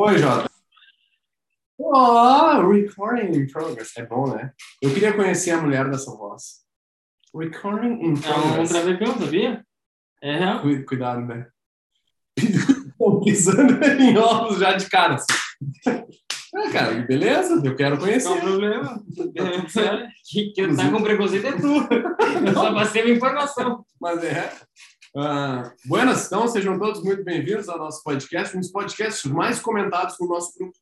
Oi, Jota. Oh, recording in progress. É bom, né? Eu queria conhecer a mulher dessa voz. Recording in É um progress. travecão, sabia? É real. Cu- Cuidado, né? Tô pisando em ovos já de cara. assim. Ah, cara, beleza, eu quero conhecer. problema? que, que tá com preconceito é tu. Eu só passei uma informação. Mas é. Ah, buenas, então, sejam todos muito bem-vindos ao nosso podcast, um dos podcasts mais comentados no nosso grupo.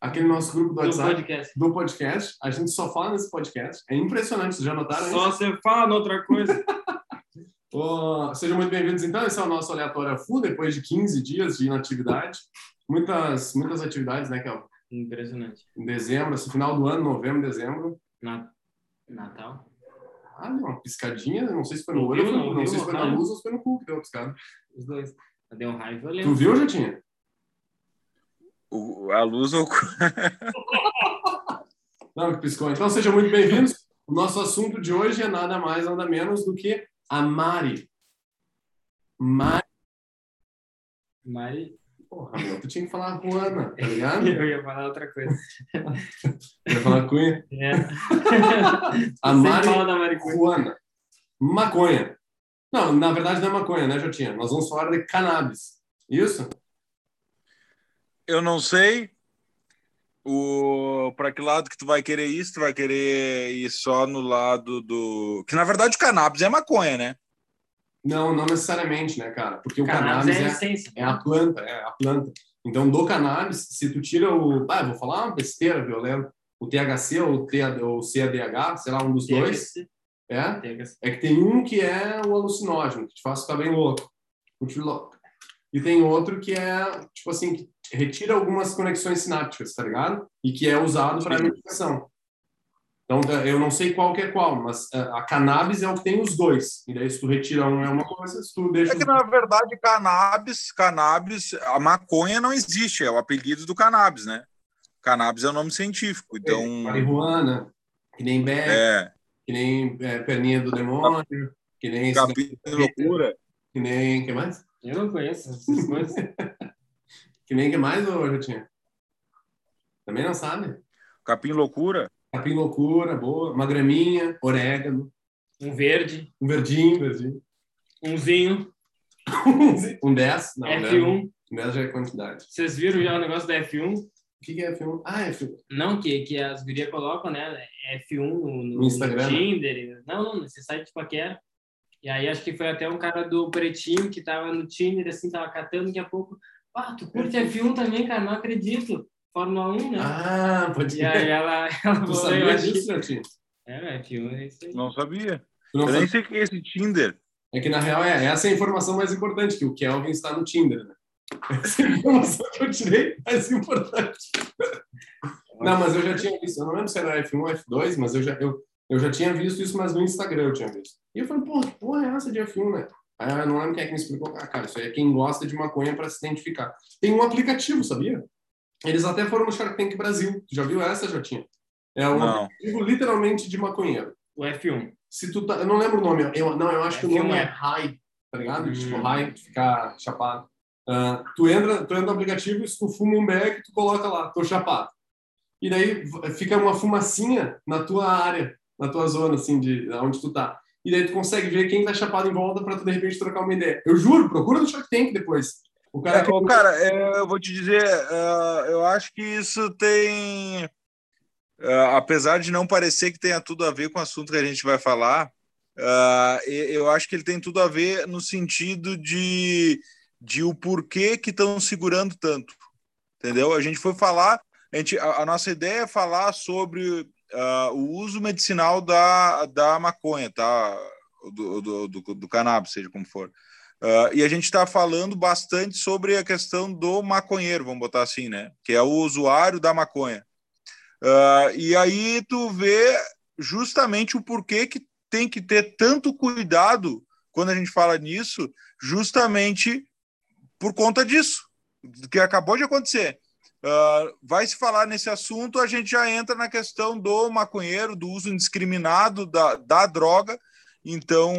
Aquele nosso grupo do Do WhatsApp, podcast. do podcast. A gente só fala nesse podcast. É impressionante, vocês já notaram isso? Só você fala outra coisa. Ô, sejam muito bem-vindos, então. Esse é o nosso Aleatório Full, depois de 15 dias de inatividade. Muitas, muitas atividades, né, Kel? Impressionante. Em dezembro, final do ano, novembro, dezembro. Na- Natal. Ah, deu uma piscadinha, não sei se foi no Não olho, não não viu, sei se foi na luz ou se foi no cu que deu a piscada. Os dois. Deu um raiva, eu Tu viu, Jatinha? O- a luz ou Não, que piscou. Então, sejam muito bem-vindos. O nosso assunto de hoje é nada mais, nada menos do que a Mari. Mari. Mas Porra, meu, tu tinha que falar Juana, tá ligado? eu ia falar outra coisa. Eu ia falar Cunha. É. A Mari fala da Maricoia. Juana. Maconha. Não, na verdade não é maconha, né, Jotinha? Nós vamos falar de cannabis. Isso? eu não sei o para que lado que tu vai querer isso tu vai querer ir só no lado do que na verdade o cannabis é maconha né Não, não necessariamente, né, cara? Porque o Cannabis é a é, essência. é a planta, é a planta. Então, do cannabis, se tu tira o... Ah, vou falar uma besteira violenta. O THC ou o, ou o CADH, sei lá, um dos dois. THC. É? THC. É que tem um que é o alucinógeno, que te faz ficar bem louco. Muito louco. E tem outro que é, tipo assim, que retira algumas conexões sinápticas, tá ligado? E que é usado para medicação. Então, eu não sei qual que é qual, mas eh, a cannabis é o que tem os dois. E daí, se tu retira um, é uma coisa, se tu deixa é que os na verdade cannabis cannabis a maconha não existe é o apelido do cannabis né cannabis é o nome científico então marihuana, que nem beck, é que nem eh, perninha do demônio, que nem... capim de loucura Que nem... que mais? Eu não conheço essas coisas. Que nem que mais, ô Jotinha? Também não sabe? capim loucura Capim loucura, boa. Uma graminha, orégano, Um verde, um verdinho, verdinho. um vinho, um 10. Não, F1. 10 já é quantidade. Vocês viram já o negócio da F1? O que que é F1? Ah, F1. Não, que, que as gurias colocam, né? F1 no, No Instagram, né? Tinder. Não, não, nesse site de paquera. E aí acho que foi até um cara do Pretinho que tava no Tinder, assim, tava catando, daqui a pouco. Ah, tu curte F1 também, cara? Não acredito. Fórmula 1, né? Ah, pode e aí ela, ela Tu falou, sabia eu acho disso, que... Jotinho? É, F1 é isso aí. não sabia Tu não eu nem sei o que é esse Tinder É que, na real, é, essa é a informação mais importante, que o Kelvin está no Tinder, né? Essa é a informação que eu tirei mais importante. Não, mas eu já tinha visto. Eu não lembro se era F1 ou F2, mas eu já, eu, eu já tinha visto isso, mas no Instagram eu tinha visto. E eu falei, pô, que porra é essa de F1, né? Aí eu não lembro quem é que me explicou. Ah, cara, isso aí é quem gosta de maconha para se identificar. Tem um aplicativo, sabia? Eles até foram no Shark Tank Brasil. Tu já viu essa, Jotinha? É um Não. aplicativo literalmente de maconheiro. O F1. Se tu tá, eu não lembro o nome. Eu, não, eu acho que o F1 nome é é- High, tá ligado? Hum. Tipo, High, ficar chapado. Ah, tu, entra, tu entra no aplicativo e se tu fuma um beck, tu coloca lá, tô chapado. E daí fica uma fumacinha na tua área, na tua zona, assim, de onde tu tá. E daí tu consegue ver quem tá chapado em volta pra tu, de repente, trocar uma ideia. Eu juro, procura no Shark Tank depois. O cara É, cara, é, eu vou te dizer, é, eu acho que isso tem. é, apesar de não parecer que tenha tudo a ver com o assunto que a gente vai falar, eu acho que ele tem tudo a ver no sentido de, de o porquê que estão segurando tanto. Entendeu? A gente foi falar, a, gente, a, nossa ideia é falar sobre o uso medicinal da, da maconha, tá? Do, do, do, do cannabis, seja como for. Uh, e a gente está falando bastante sobre a questão do maconheiro, vamos botar assim, né? Que é o usuário da maconha. Uh, e aí tu vê justamente o porquê que tem que ter tanto cuidado quando a gente fala nisso, justamente por conta disso, que acabou de acontecer. Uh, vai se falar nesse assunto, a gente já entra na questão do maconheiro, do uso indiscriminado da, da droga. Então,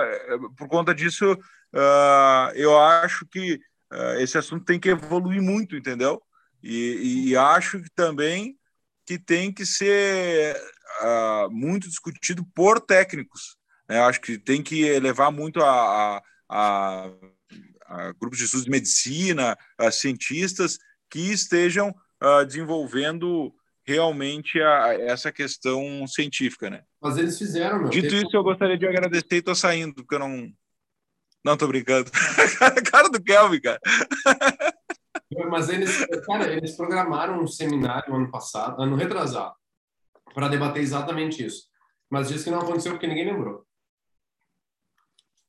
é, por conta disso, uh, eu acho que uh, esse assunto tem que evoluir muito, entendeu? E, e acho que também que tem que ser uh, muito discutido por técnicos. Né? Acho que tem que levar muito a, a, a, a grupos de estudos de medicina, a cientistas que estejam desenvolvendo realmente a, essa questão científica, né? Mas eles fizeram, meu. Dito isso, eu gostaria de agradecer e tô saindo, porque eu não... Não, tô brincando. cara do Kelvin, cara. Mas eles, cara, eles programaram um seminário ano passado, ano retrasado, para debater exatamente isso. Mas disse que não aconteceu porque ninguém lembrou.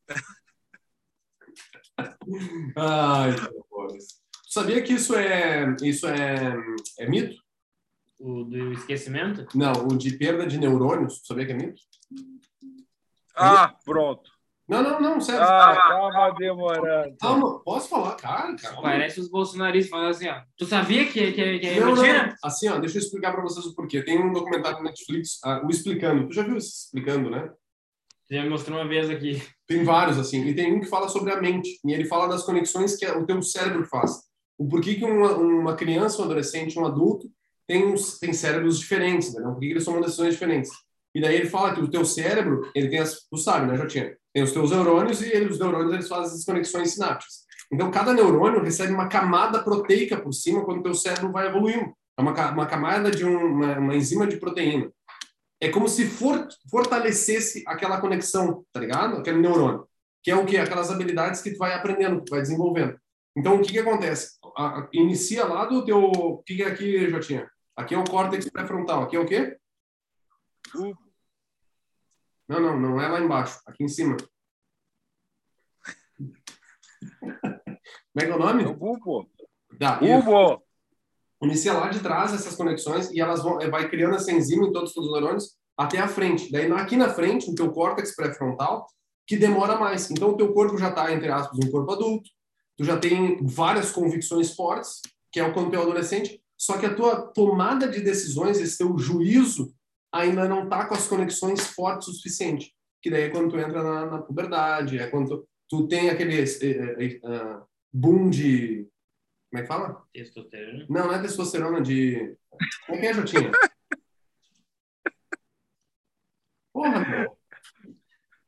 Ai, Sabia que isso é isso é, é mito? O do esquecimento? Não, o de perda de neurônios. Sabia que é mito? Ah, pronto. Não, não, não, sério. Ah, tava demorando. Calma, posso falar, cara, cara. Parece os bolsonaristas falando assim, ó. Tu sabia que, que, que é não, mentira? Não. Assim, ó, deixa eu explicar para vocês o porquê. Tem um documentário na Netflix, uh, o Explicando. Tu já viu esse Explicando, né? Já me mostrou uma vez aqui. Tem vários, assim. E tem um que fala sobre a mente. E ele fala das conexões que o teu cérebro faz. O porquê que uma, uma criança, um adolescente, um adulto tem, uns, tem cérebros diferentes, né? Por que eles tomam decisões diferentes? E daí ele fala que o teu cérebro, ele tem as, tu sabe, né, Jotinha? Tem os teus neurônios e ele, os neurônios eles fazem as conexões sinápticas. Então cada neurônio recebe uma camada proteica por cima quando o teu cérebro vai evoluindo. É uma, uma camada de um, uma, uma enzima de proteína. É como se for, fortalecesse aquela conexão, tá ligado? Aquele neurônio. Que é o que? Aquelas habilidades que tu vai aprendendo, que tu vai desenvolvendo. Então, o que que acontece? A, a, inicia lá do teu... O que que é aqui, Jotinha? Aqui é o córtex pré-frontal. Aqui é o quê? O não, não, não é lá embaixo, aqui em cima. Como é que é o nome? É o bulbo. Tá, bulbo. Inicia lá de trás essas conexões e elas vão, vai criando essa enzima em todos os neurônios até a frente. Daí aqui na frente, no teu córtex pré-frontal, que demora mais. Então o teu corpo já está, entre aspas, um corpo adulto, tu já tem várias convicções fortes, que é o quando tu é adolescente, só que a tua tomada de decisões, esse teu juízo ainda não está com as conexões fortes o suficiente. Que daí é quando tu entra na, na puberdade, é quando tu, tu tem aquele uh, boom de. Como é que fala? Testosterona? Não, não é testosterona, de. Como é que é, Jotinha? Porra, meu.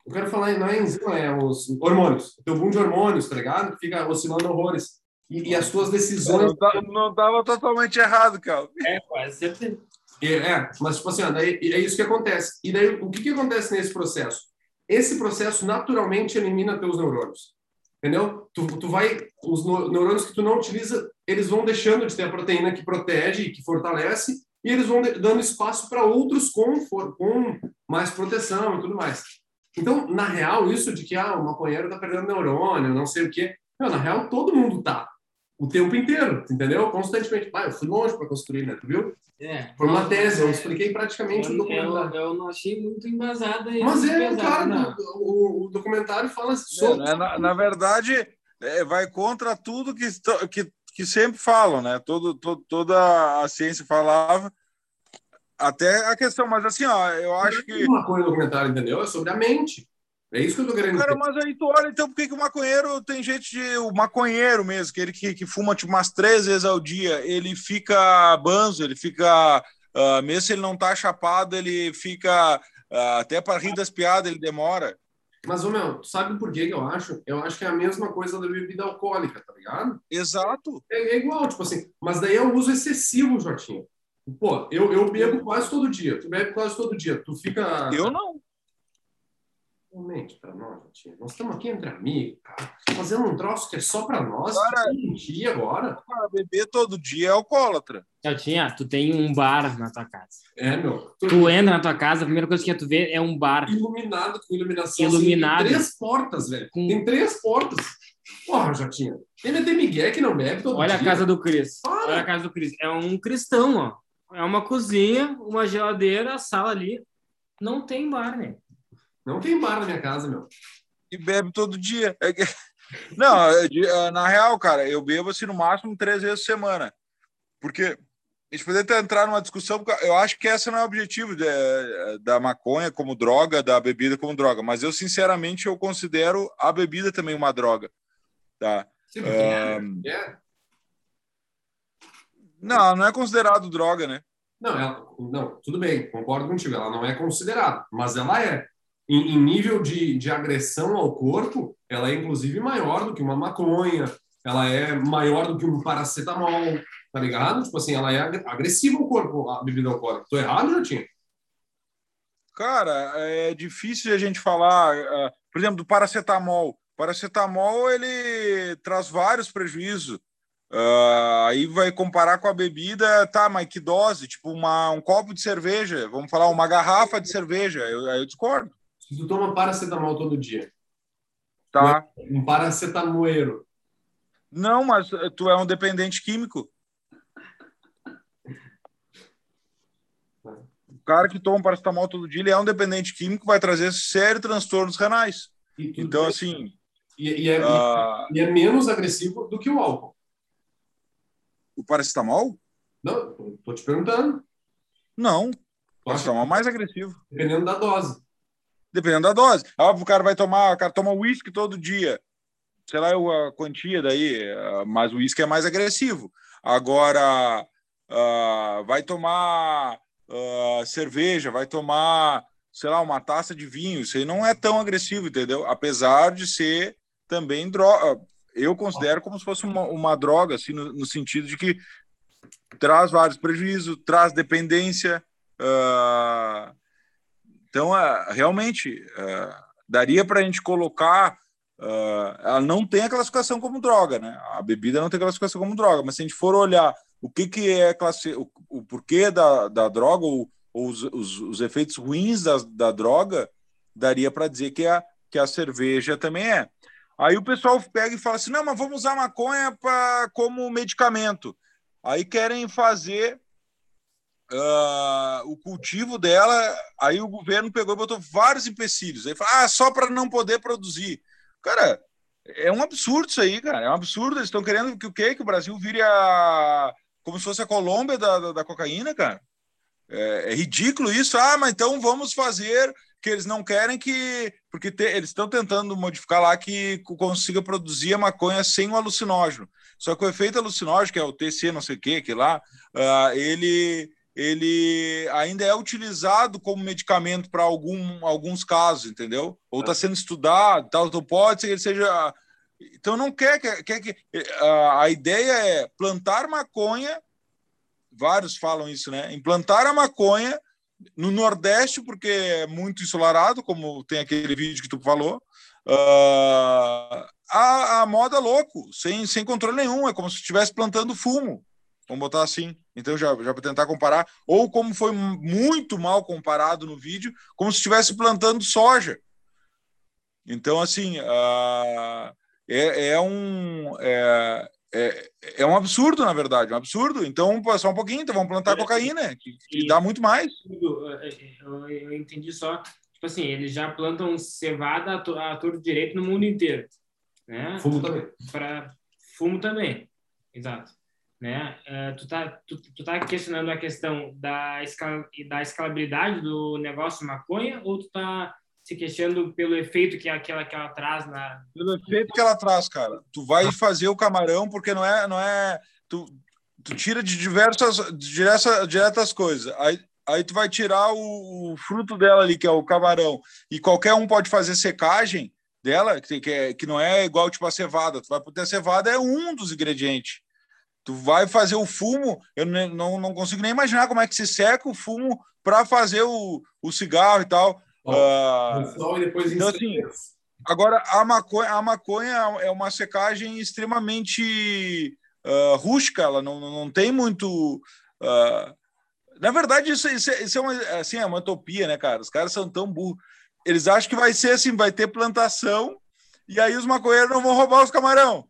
Eu quero falar, não é enzima, é os hormônios. O teu boom de hormônios, tá ligado? Fica oscilando horrores. E, e as tuas decisões. Não, estava totalmente errado, cara. É, quase certeza. É, mas tipo assim, daí, é isso que acontece. E daí, o que, que acontece nesse processo? Esse processo naturalmente elimina teus neurônios. Entendeu? Tu, tu vai, os neurônios que tu não utiliza, eles vão deixando de ter a proteína que protege e que fortalece, e eles vão dando espaço para outros com, com mais proteção e tudo mais. Então, na real, isso de que ah, o maconheiro está perdendo neurônio, não sei o quê, não, na real, todo mundo tá o tempo inteiro, entendeu? Constantemente. Ah, eu fui longe para construir, né? Tu viu? É. Foi uma tese, eu expliquei praticamente eu, o documentário. Eu, eu, não achei muito embasada. Mas é, cara, o, o, documentário fala sobre. É, na, na, verdade, é, vai contra tudo que, que, que sempre falam, né? Todo, todo, toda a ciência falava. Até a questão, mas assim, ó, eu acho que. Uma coisa do documentário, entendeu? É sobre a mente. É isso que eu tô querendo Cara, mas aí tu olha, então, por que, que o maconheiro tem gente de. O maconheiro mesmo, aquele que, que fuma tipo umas três vezes ao dia, ele fica banzo, ele fica. Uh, mesmo se ele não tá chapado, ele fica. Uh, até para rir das piadas, ele demora. Mas, ô meu, sabe por que eu acho? Eu acho que é a mesma coisa da bebida alcoólica, tá ligado? Exato. É, é igual, tipo assim. Mas daí é o uso excessivo, Jotinho. Pô, eu, eu bebo quase todo dia. Tu bebe quase todo dia. Tu fica. Eu não mente para nós, tia. Nós estamos aqui entre amigos, cara. Fazendo um troço que é só para nós. Cara, dia agora. Cara, beber todo dia é alcoólatra. tinha tu tem um bar na tua casa. É, meu. Tu, tu entra na tua casa, a primeira coisa que tu vê é um bar. Iluminado, com iluminação. Assim, Iluminado. Assim, tem três portas, velho. Com... Tem três portas. Porra, já tinha. Ele tem Miguel que não bebe todo Olha dia. a casa do Cris. Para. Olha a casa do Cris. É um cristão, ó. É uma cozinha, uma geladeira, a sala ali. Não tem bar, né? Não tem bar na minha casa, meu. E bebe todo dia. É não, na real, cara, eu bebo assim no máximo três vezes por semana. Porque a gente poderia entrar numa discussão, eu acho que esse não é o objetivo de, da maconha como droga, da bebida como droga, mas eu, sinceramente, eu considero a bebida também uma droga. Tá? Sim, um, é. Não, não é considerado droga, né? Não, ela, não, tudo bem, concordo contigo, ela não é considerada, mas ela é. Em, em nível de, de agressão ao corpo, ela é inclusive maior do que uma maconha, ela é maior do que um paracetamol, tá ligado? Tipo assim, ela é agressiva ao corpo, a bebida alcoólica. Tô errado, Jotinho? Cara, é difícil a gente falar, uh, por exemplo, do paracetamol. Paracetamol, ele traz vários prejuízos. Uh, aí vai comparar com a bebida, tá, mas que dose? Tipo, uma, um copo de cerveja, vamos falar, uma garrafa de cerveja. Eu, eu discordo. Se tu toma paracetamol todo dia. Tá. Um paracetamoeiro. Não, mas tu é um dependente químico. O cara que toma paracetamol todo dia, ele é um dependente químico, vai trazer sérios transtornos renais. Então, assim. E, e, é, uh... e é menos agressivo do que o álcool. O paracetamol? Não, tô te perguntando. Não. O paracetamol é mais agressivo. Dependendo da dose. Dependendo da dose. Óbvio, o cara vai tomar, o cara toma uísque todo dia. Sei lá a quantia daí, mas o uísque é mais agressivo. Agora, uh, vai tomar uh, cerveja, vai tomar, sei lá, uma taça de vinho. Isso aí não é tão agressivo, entendeu? Apesar de ser também droga eu considero como se fosse uma, uma droga, assim, no, no, sentido de que traz vários prejuízos, traz dependência. Uh, então, uh, realmente, uh, daria para a gente colocar. ela não tem a classificação como droga, né? A bebida não tem classificação como droga, mas se a gente for olhar o que, que é classe, o, o porquê da, da droga ou, ou os, os, os, efeitos ruins da, da droga, daria para dizer que a, que a cerveja também é. Aí o pessoal pega e fala assim: não, mas vamos usar maconha pra, como medicamento. Aí querem fazer uh, cultivo dela. Aí o governo pegou e botou vários empecilhos. Aí fala: ah, só para não poder produzir. Cara, é um absurdo isso aí, cara. É um absurdo. Eles estão querendo que o quê? Que o Brasil vire a. como se fosse a Colômbia da, da, da cocaína, cara. É, é, ridículo isso. Ah, mas então vamos fazer que eles não querem que. Porque te, eles estão tentando modificar lá que consiga produzir a maconha sem o alucinógeno. Só que o efeito alucinógeno, que é o TC, não sei o que, que lá, uh, ele, ele ainda é utilizado como medicamento para algum, alguns casos, entendeu? Ou está sendo estudado, tal, então pode ser que ele seja. Então não quer, quer, quer que. Uh, a ideia é plantar maconha, vários falam isso, né? Implantar a maconha no Nordeste, porque é muito ensolarado, como tem aquele vídeo que tu falou, uh, a, a moda louco, sem, sem controle nenhum, é como se estivesse plantando fumo, vamos botar assim. Então, já, já para tentar comparar, ou como foi muito mal comparado no vídeo, como se estivesse plantando soja. Então, assim, uh, é, é um. É, é, é um absurdo, na verdade, um absurdo. Então, só um pouquinho, então vamos plantar é, cocaína, que, que dá muito mais. É, é, eu, eu, entendi só, tipo assim, eles já plantam cevada a, a todo direito no mundo inteiro. Né? Fumo também. Para fumo também, exato. Né? Uh, tu, tá, tu, tu tá questionando a questão da, escal, da escalabilidade do negócio maconha ou tu tá se queixando pelo efeito que aquela que ela traz na pelo efeito que ela traz, cara. Tu vai fazer o camarão porque não é não é tu, tu tira de diversas diretas, diretas coisas. Aí aí tu vai tirar o, o, fruto dela ali que é o camarão e qualquer um pode fazer secagem dela que, que, é, que não é igual tipo a cevada. Tu vai ter a cevada é um dos ingredientes. Tu vai fazer o fumo, eu não, não consigo nem imaginar como é que se seca o fumo para fazer o, o cigarro e tal. Uh, e depois então, assim, agora, a maconha, a maconha é uma secagem extremamente uh, rústica, ela não, não tem muito. Uh, na verdade, isso, isso, é, isso é, uma, assim, é uma utopia, né, cara? Os caras são tão burros. Eles acham que vai ser assim, vai ter plantação e aí os maconheiros não vão roubar os camarão.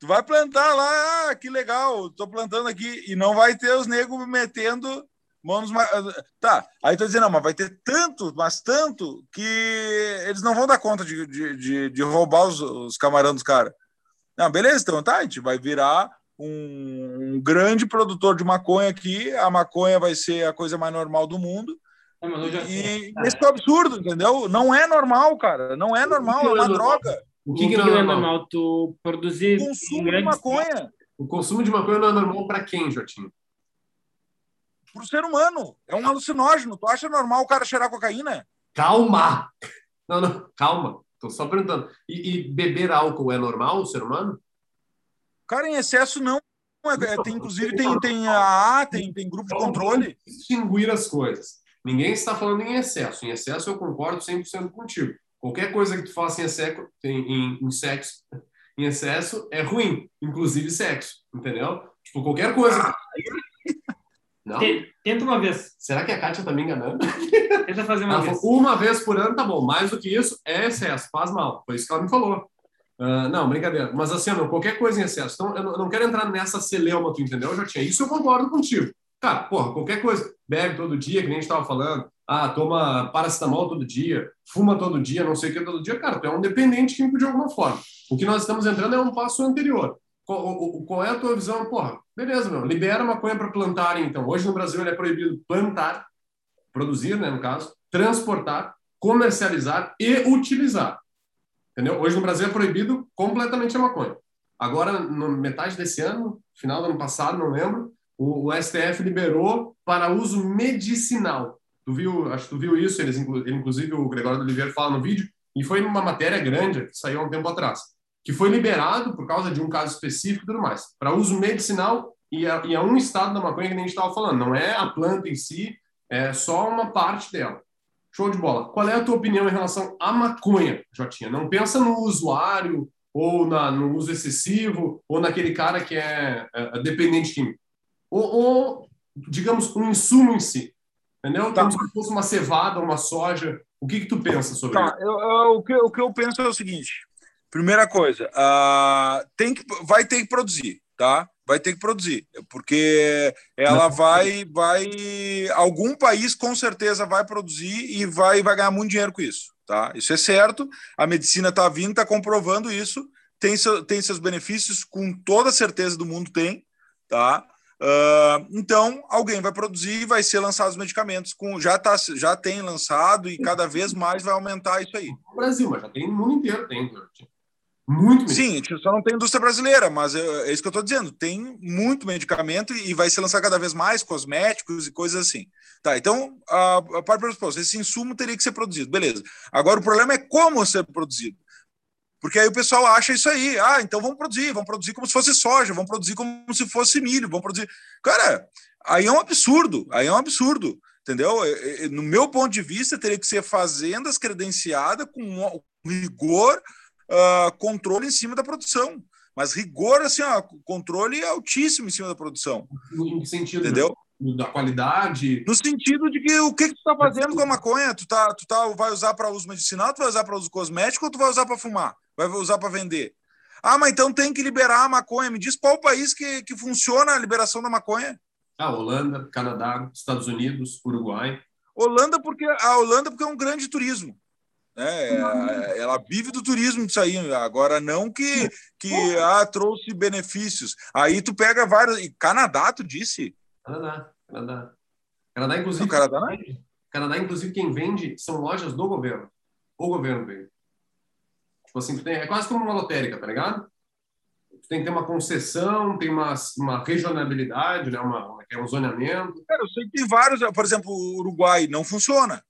Tu vai plantar lá, ah, que legal, tô plantando aqui, e não vai ter os negros metendo Mãos Tá, aí tô dizendo, não, mas vai ter tanto, mas tanto, que eles não vão dar conta de, de, de, de roubar os, os camarão dos caras. Não, beleza, então tá, a gente vai virar um, um, grande produtor de maconha aqui, a maconha vai ser a coisa mais normal do mundo. É, já... E esse é absurdo, entendeu? Não é normal, cara. Não é normal, é uma droga. O que, que, não, é normal? normal? Tu produzir. O consumo de maconha. O consumo de maconha não é normal para quem, Jotinho? pro ser humano. É um alucinógeno. Tu acha normal o cara cheirar cocaína? Calma! Não, não, calma. Tô só perguntando. E, e beber álcool é normal o ser humano? Cara, em excesso não. É, tem, inclusive, tem, tem a tem, tem grupo de controle. Distinguir as coisas. Ninguém está falando em excesso. Em excesso, eu concordo 100% contigo. Qualquer coisa que tu faça em excesso, em, em, em, sexo, em excesso é ruim, inclusive sexo, entendeu? Tipo, qualquer coisa. Não? Tenta uma vez. Será que a Kátia tá me enganando? Tenta fazer uma vez. Uma vez por ano tá bom. Mais do que isso é excesso, faz mal. Foi isso que ela me falou. Uh, não, brincadeira. Mas assim, não, qualquer coisa em excesso. Então, eu não, eu não quero entrar nessa celeuma, tu entendeu? Eu já tinha. Isso eu concordo contigo. Cara, porra, qualquer coisa. Bebe todo dia, que nem a gente tava falando. Ah, toma paracetamol todo dia, fuma todo dia, não sei o que todo dia. Cara, tu é um dependente químico de alguma forma. O que nós estamos entrando é um passo anterior. Qual, qual, é a tua visão? Porra, beleza, meu, libera maconha para plantarem, então. Hoje no Brasil ele é proibido plantar, produzir, né, no caso, transportar, comercializar e utilizar. Entendeu? Hoje no Brasil é proibido completamente a maconha. Agora, no metade desse ano, final do ano passado, não lembro, o, o STF liberou para uso medicinal. Tu viu, acho que tu viu isso, eles, inclusive o Gregório do Oliveira fala no vídeo, e foi uma matéria grande que saiu há um tempo atrás que foi liberado por causa de um caso específico e tudo mais, para uso medicinal e é, e um estado da maconha que a gente estava falando, não é a planta em si, é só uma parte dela. Show de bola. Qual é a tua opinião em relação à maconha, Jotinha? Não pensa no usuário ou na, no uso excessivo ou naquele cara que é, é, é dependente químico. Ou, ou, digamos, um insumo em si. Entendeu? Tá. Como se fosse uma cevada, uma soja. O que, que tu pensa sobre tá. isso? Eu, eu, o, que, o que eu penso é o seguinte: Primeira coisa, uh, tem que, vai ter que produzir, tá? Vai ter que produzir, porque ela vai, vai, algum país com certeza vai produzir e vai, vai ganhar muito dinheiro com isso, tá? Isso é certo. A medicina está vindo, está comprovando isso. Tem, seu, tem seus benefícios, com toda certeza do mundo tem, tá? Uh, então, alguém vai produzir e vai ser lançados medicamentos. Com, já, tá, já tem lançado e cada vez mais vai aumentar isso aí. No Brasil, mas já tem no mundo inteiro, tem. Muito. Sim, só não tem indústria brasileira, mas é, é isso que eu estou dizendo. Tem muito medicamento e vai ser lançado cada vez mais, cosméticos e coisas assim. Tá, então, a, a parte pressuposto, esse insumo teria que ser produzido. Beleza. Agora, o problema é como ser produzido. Porque aí o pessoal acha isso aí. Ah, então vamos produzir, vamos produzir como se fosse soja, vamos produzir como se fosse milho, vamos produzir. Cara, aí é um absurdo, aí é um absurdo. Entendeu? No meu ponto de vista, teria que ser fazendas credenciadas com rigor uh, controle em cima da produção. Mas rigor, assim, ó, controle altíssimo em cima da produção. Em que sentido? Entendeu? Da qualidade? No sentido de que o que, que tu está fazendo com a maconha? Tu, tá, tu tá, vai usar para uso medicinal, tu vai usar para uso cosmético ou tu vai usar para fumar? Vai usar para vender? Ah, mas então tem que liberar a maconha. Me diz qual o país que, que funciona a liberação da maconha? Ah, Holanda, Canadá, Estados Unidos, Uruguai. Holanda porque a Holanda porque é um grande turismo. Né? Ela vive do turismo disso aí. Agora, não que, que ah, trouxe benefícios. Aí tu pega vários. E Canadá, tu disse? Canadá, Canadá. Canadá, inclusive. Não, Canadá, não? Canadá, inclusive, quem vende são lojas do governo. O governo vende. Tipo assim, tem, é quase como uma lotérica, tá ligado? tem que ter uma concessão, tem uma, uma regionalidade, né? uma, uma, é um zoneamento. Cara, eu sei que tem vários, por exemplo, o Uruguai não funciona.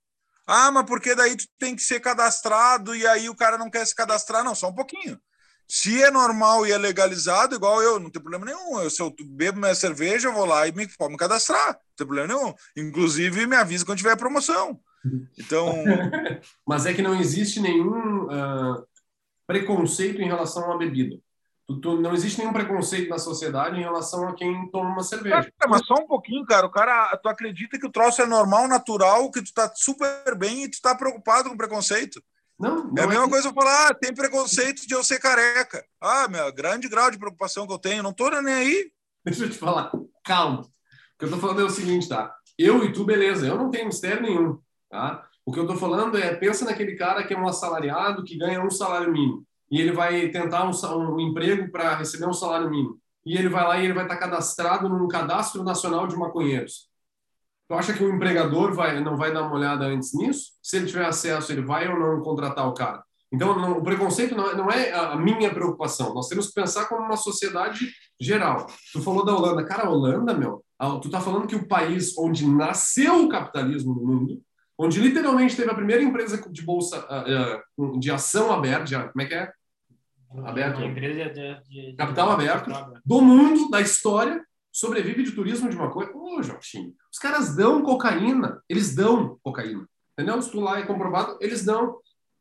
Ah, mas porque daí tu tem que ser cadastrado e aí o cara não quer se cadastrar? Não, só um pouquinho. Se é normal e é legalizado, igual eu, não tem problema nenhum. Eu, se eu bebo minha cerveja, eu vou lá e me, pode me cadastrar. Não tem problema nenhum. Inclusive, me avisa quando tiver promoção. Então. Mas é que não existe nenhum uh, preconceito em relação à bebida. Tu, tu, não existe nenhum preconceito na sociedade em relação a quem toma uma cerveja. É, mas só um pouquinho, cara. O cara, tu acredita que o troço é normal, natural, que tu tá super bem e tu tá preocupado com preconceito? Não, não é a mesma é... coisa eu falar, ah, tem preconceito de eu ser careca. Ah, meu, grande grau de preocupação que eu tenho, não tô nem aí. Deixa eu te falar, calma. O que eu tô falando é o seguinte, tá? Eu e tu, beleza, eu não tenho mistério nenhum, tá? O que eu tô falando é, pensa naquele cara que é um assalariado, que ganha um salário mínimo e ele vai tentar um, um emprego para receber um salário mínimo. E ele vai lá e ele vai estar cadastrado num cadastro nacional de maconheiros. Tu acha que o empregador vai, não vai dar uma olhada antes nisso? Se ele tiver acesso, ele vai ou não contratar o cara? Então, não, o preconceito não é, não é, a minha preocupação. Nós temos que pensar como uma sociedade geral. Tu falou da Holanda. Cara, a Holanda, meu, tu tá falando que o país onde nasceu o capitalismo no mundo, onde literalmente teve a primeira empresa de bolsa de ação aberta, como é que é? Aberto. Empresa de, de, de capital aberto do mundo, da história, sobrevive de turismo de maconha. Ô, Jotinho, os caras dão cocaína, eles dão cocaína. Entendeu? Se tu lá é comprovado, eles dão.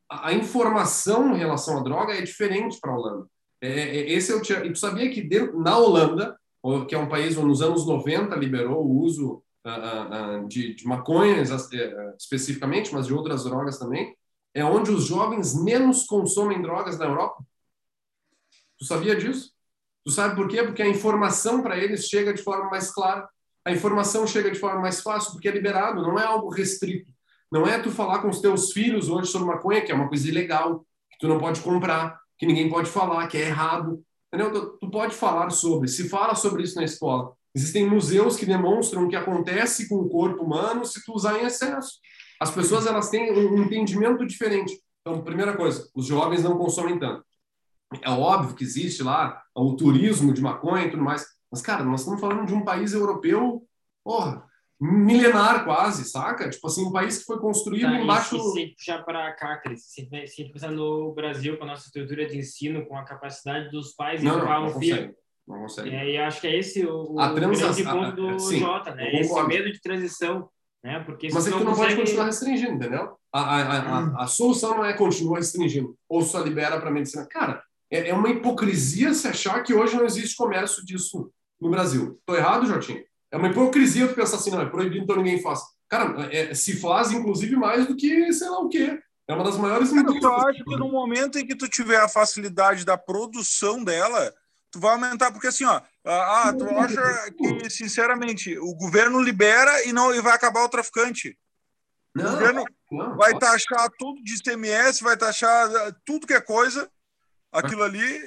A, a informação em relação à droga é diferente para a Holanda. É, é, esse eu tinha, e tu sabia que dentro, na Holanda, que é um país onde nos anos 90 liberou o uso uh, uh, de, de maconhas uh, especificamente, mas de outras drogas também, é onde os jovens menos consomem drogas na Europa. Tu sabia disso? Tu sabe por quê? Porque a informação para eles chega de forma mais clara. A informação chega de forma mais fácil, porque é liberado, não é algo restrito. Não é tu falar com os teus filhos hoje sobre maconha, que é uma coisa ilegal, que tu não pode comprar, que ninguém pode falar, que é errado. Entendeu? Tu pode falar sobre, se fala sobre isso na escola. Existem museus que demonstram o que acontece com o corpo humano se tu usar em excesso. As pessoas elas têm um entendimento diferente. Então, primeira coisa, os jovens não consomem tanto. É óbvio que existe lá o turismo de maconha e tudo mais, mas, cara, nós estamos falando de um país europeu, porra, milenar quase, saca? Tipo assim, um país que foi construído tá, embaixo... E se puxar para cá, Cris, se, se pensar no Brasil, com a nossa estrutura de ensino, com a capacidade dos pais não, educar um filho... Não consegue. É, e acho que é esse o, a grande ponto do a, sim, Jota, né? Esse medo de transição, né? Porque Mas é que tu não consegue... pode continuar restringindo, entendeu? A, a, a, a, solução não é continuar restringindo, ou só libera para medicina. Cara, é, é uma hipocrisia se achar que hoje não existe comércio disso no Brasil. Estou errado, Jotinho? É uma hipocrisia tu pensar assim, não, é proibido, então ninguém faz. Cara, é, se faz, inclusive, mais do que sei lá o quê. É uma das maiores. Eu acho que no momento em que tu tiver a facilidade da produção dela, tu vai aumentar, porque assim, ó, ah, tu acha que, sinceramente, o governo libera e não e vai acabar o traficante. Não, o governo não, vai taxar tudo de ICMS, vai taxar eh, tudo que é coisa, aquilo ali,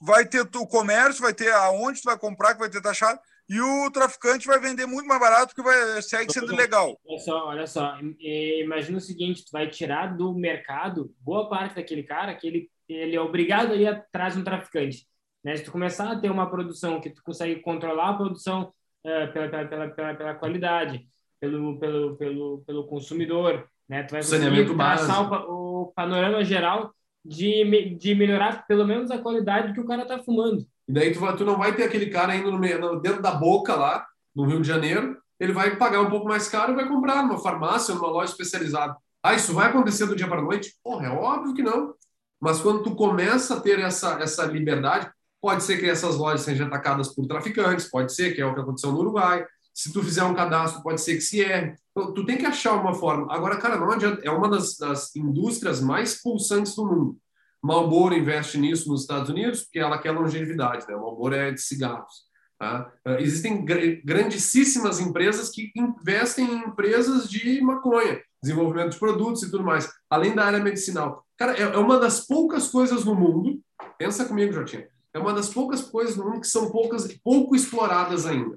vai ter o comércio, vai ter aonde tu vai comprar, que vai ter taxado, e o traficante vai vender muito mais barato, porque vai, segue sendo legal. Olha só, olha só, imagina o seguinte, tu vai tirar do mercado boa parte daquele cara que ele, ele é obrigado a ir atrás de um traficante. Né? Se tu começar a ter uma produção que tu consegue controlar a produção uh, pela, pela, pela, pela, qualidade, pelo, pelo, pelo, pelo consumidor, né? tu vai conseguir traçar o, o panorama geral de, de melhorar pelo menos a qualidade que o cara tá fumando. E daí tu, vai, tu não vai ter aquele cara indo no meio, dentro da boca lá, no Rio de Janeiro, ele vai pagar um pouco mais caro e vai comprar numa farmácia, numa loja especializada. Ah, isso vai acontecer do dia para noite? Porra, é óbvio que não. Mas quando tu começa a ter essa, essa liberdade, pode ser que essas lojas sejam atacadas por traficantes, pode ser que é o que aconteceu no Uruguai. Se tu fizer um cadastro, pode ser que se erre. Então, tu tem que achar uma forma. Agora, cara, não adianta. É uma das, das indústrias mais pulsantes do mundo. Marlboro investe nisso nos Estados Unidos porque ela quer longevidade. Né? Marlboro é de cigarros. Tá? Uh, existem gr grandíssimas empresas que investem em empresas de maconha, desenvolvimento de produtos e tudo mais, além da área medicinal. Cara, é, é uma das poucas coisas no mundo. Pensa comigo, Jotinha. É uma das poucas coisas no mundo que são poucas, pouco exploradas ainda.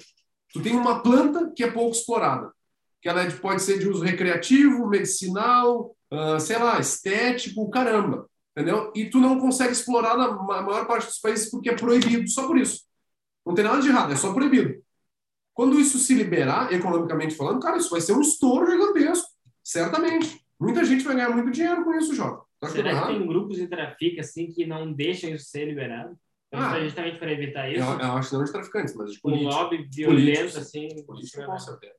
Tu tem uma planta que é pouco explorada que ela é pode ser de uso recreativo, medicinal, uh, sei lá, estético, caramba, entendeu? E tu não consegue explorar na maior parte dos países porque é proibido, só por isso. Não tem nada de errado, é só proibido. Quando isso se liberar, economicamente falando, cara, isso vai ser um estouro gigantesco, certamente. Muita gente vai ganhar muito dinheiro com isso, Jota. Tá Será que tem grupos de trafic assim que não deixam isso ser liberado? Ah, justamente para evitar isso? Eu, eu acho que não de traficantes, mas de políticos. Um lobby violento, assim. Político, com certeza.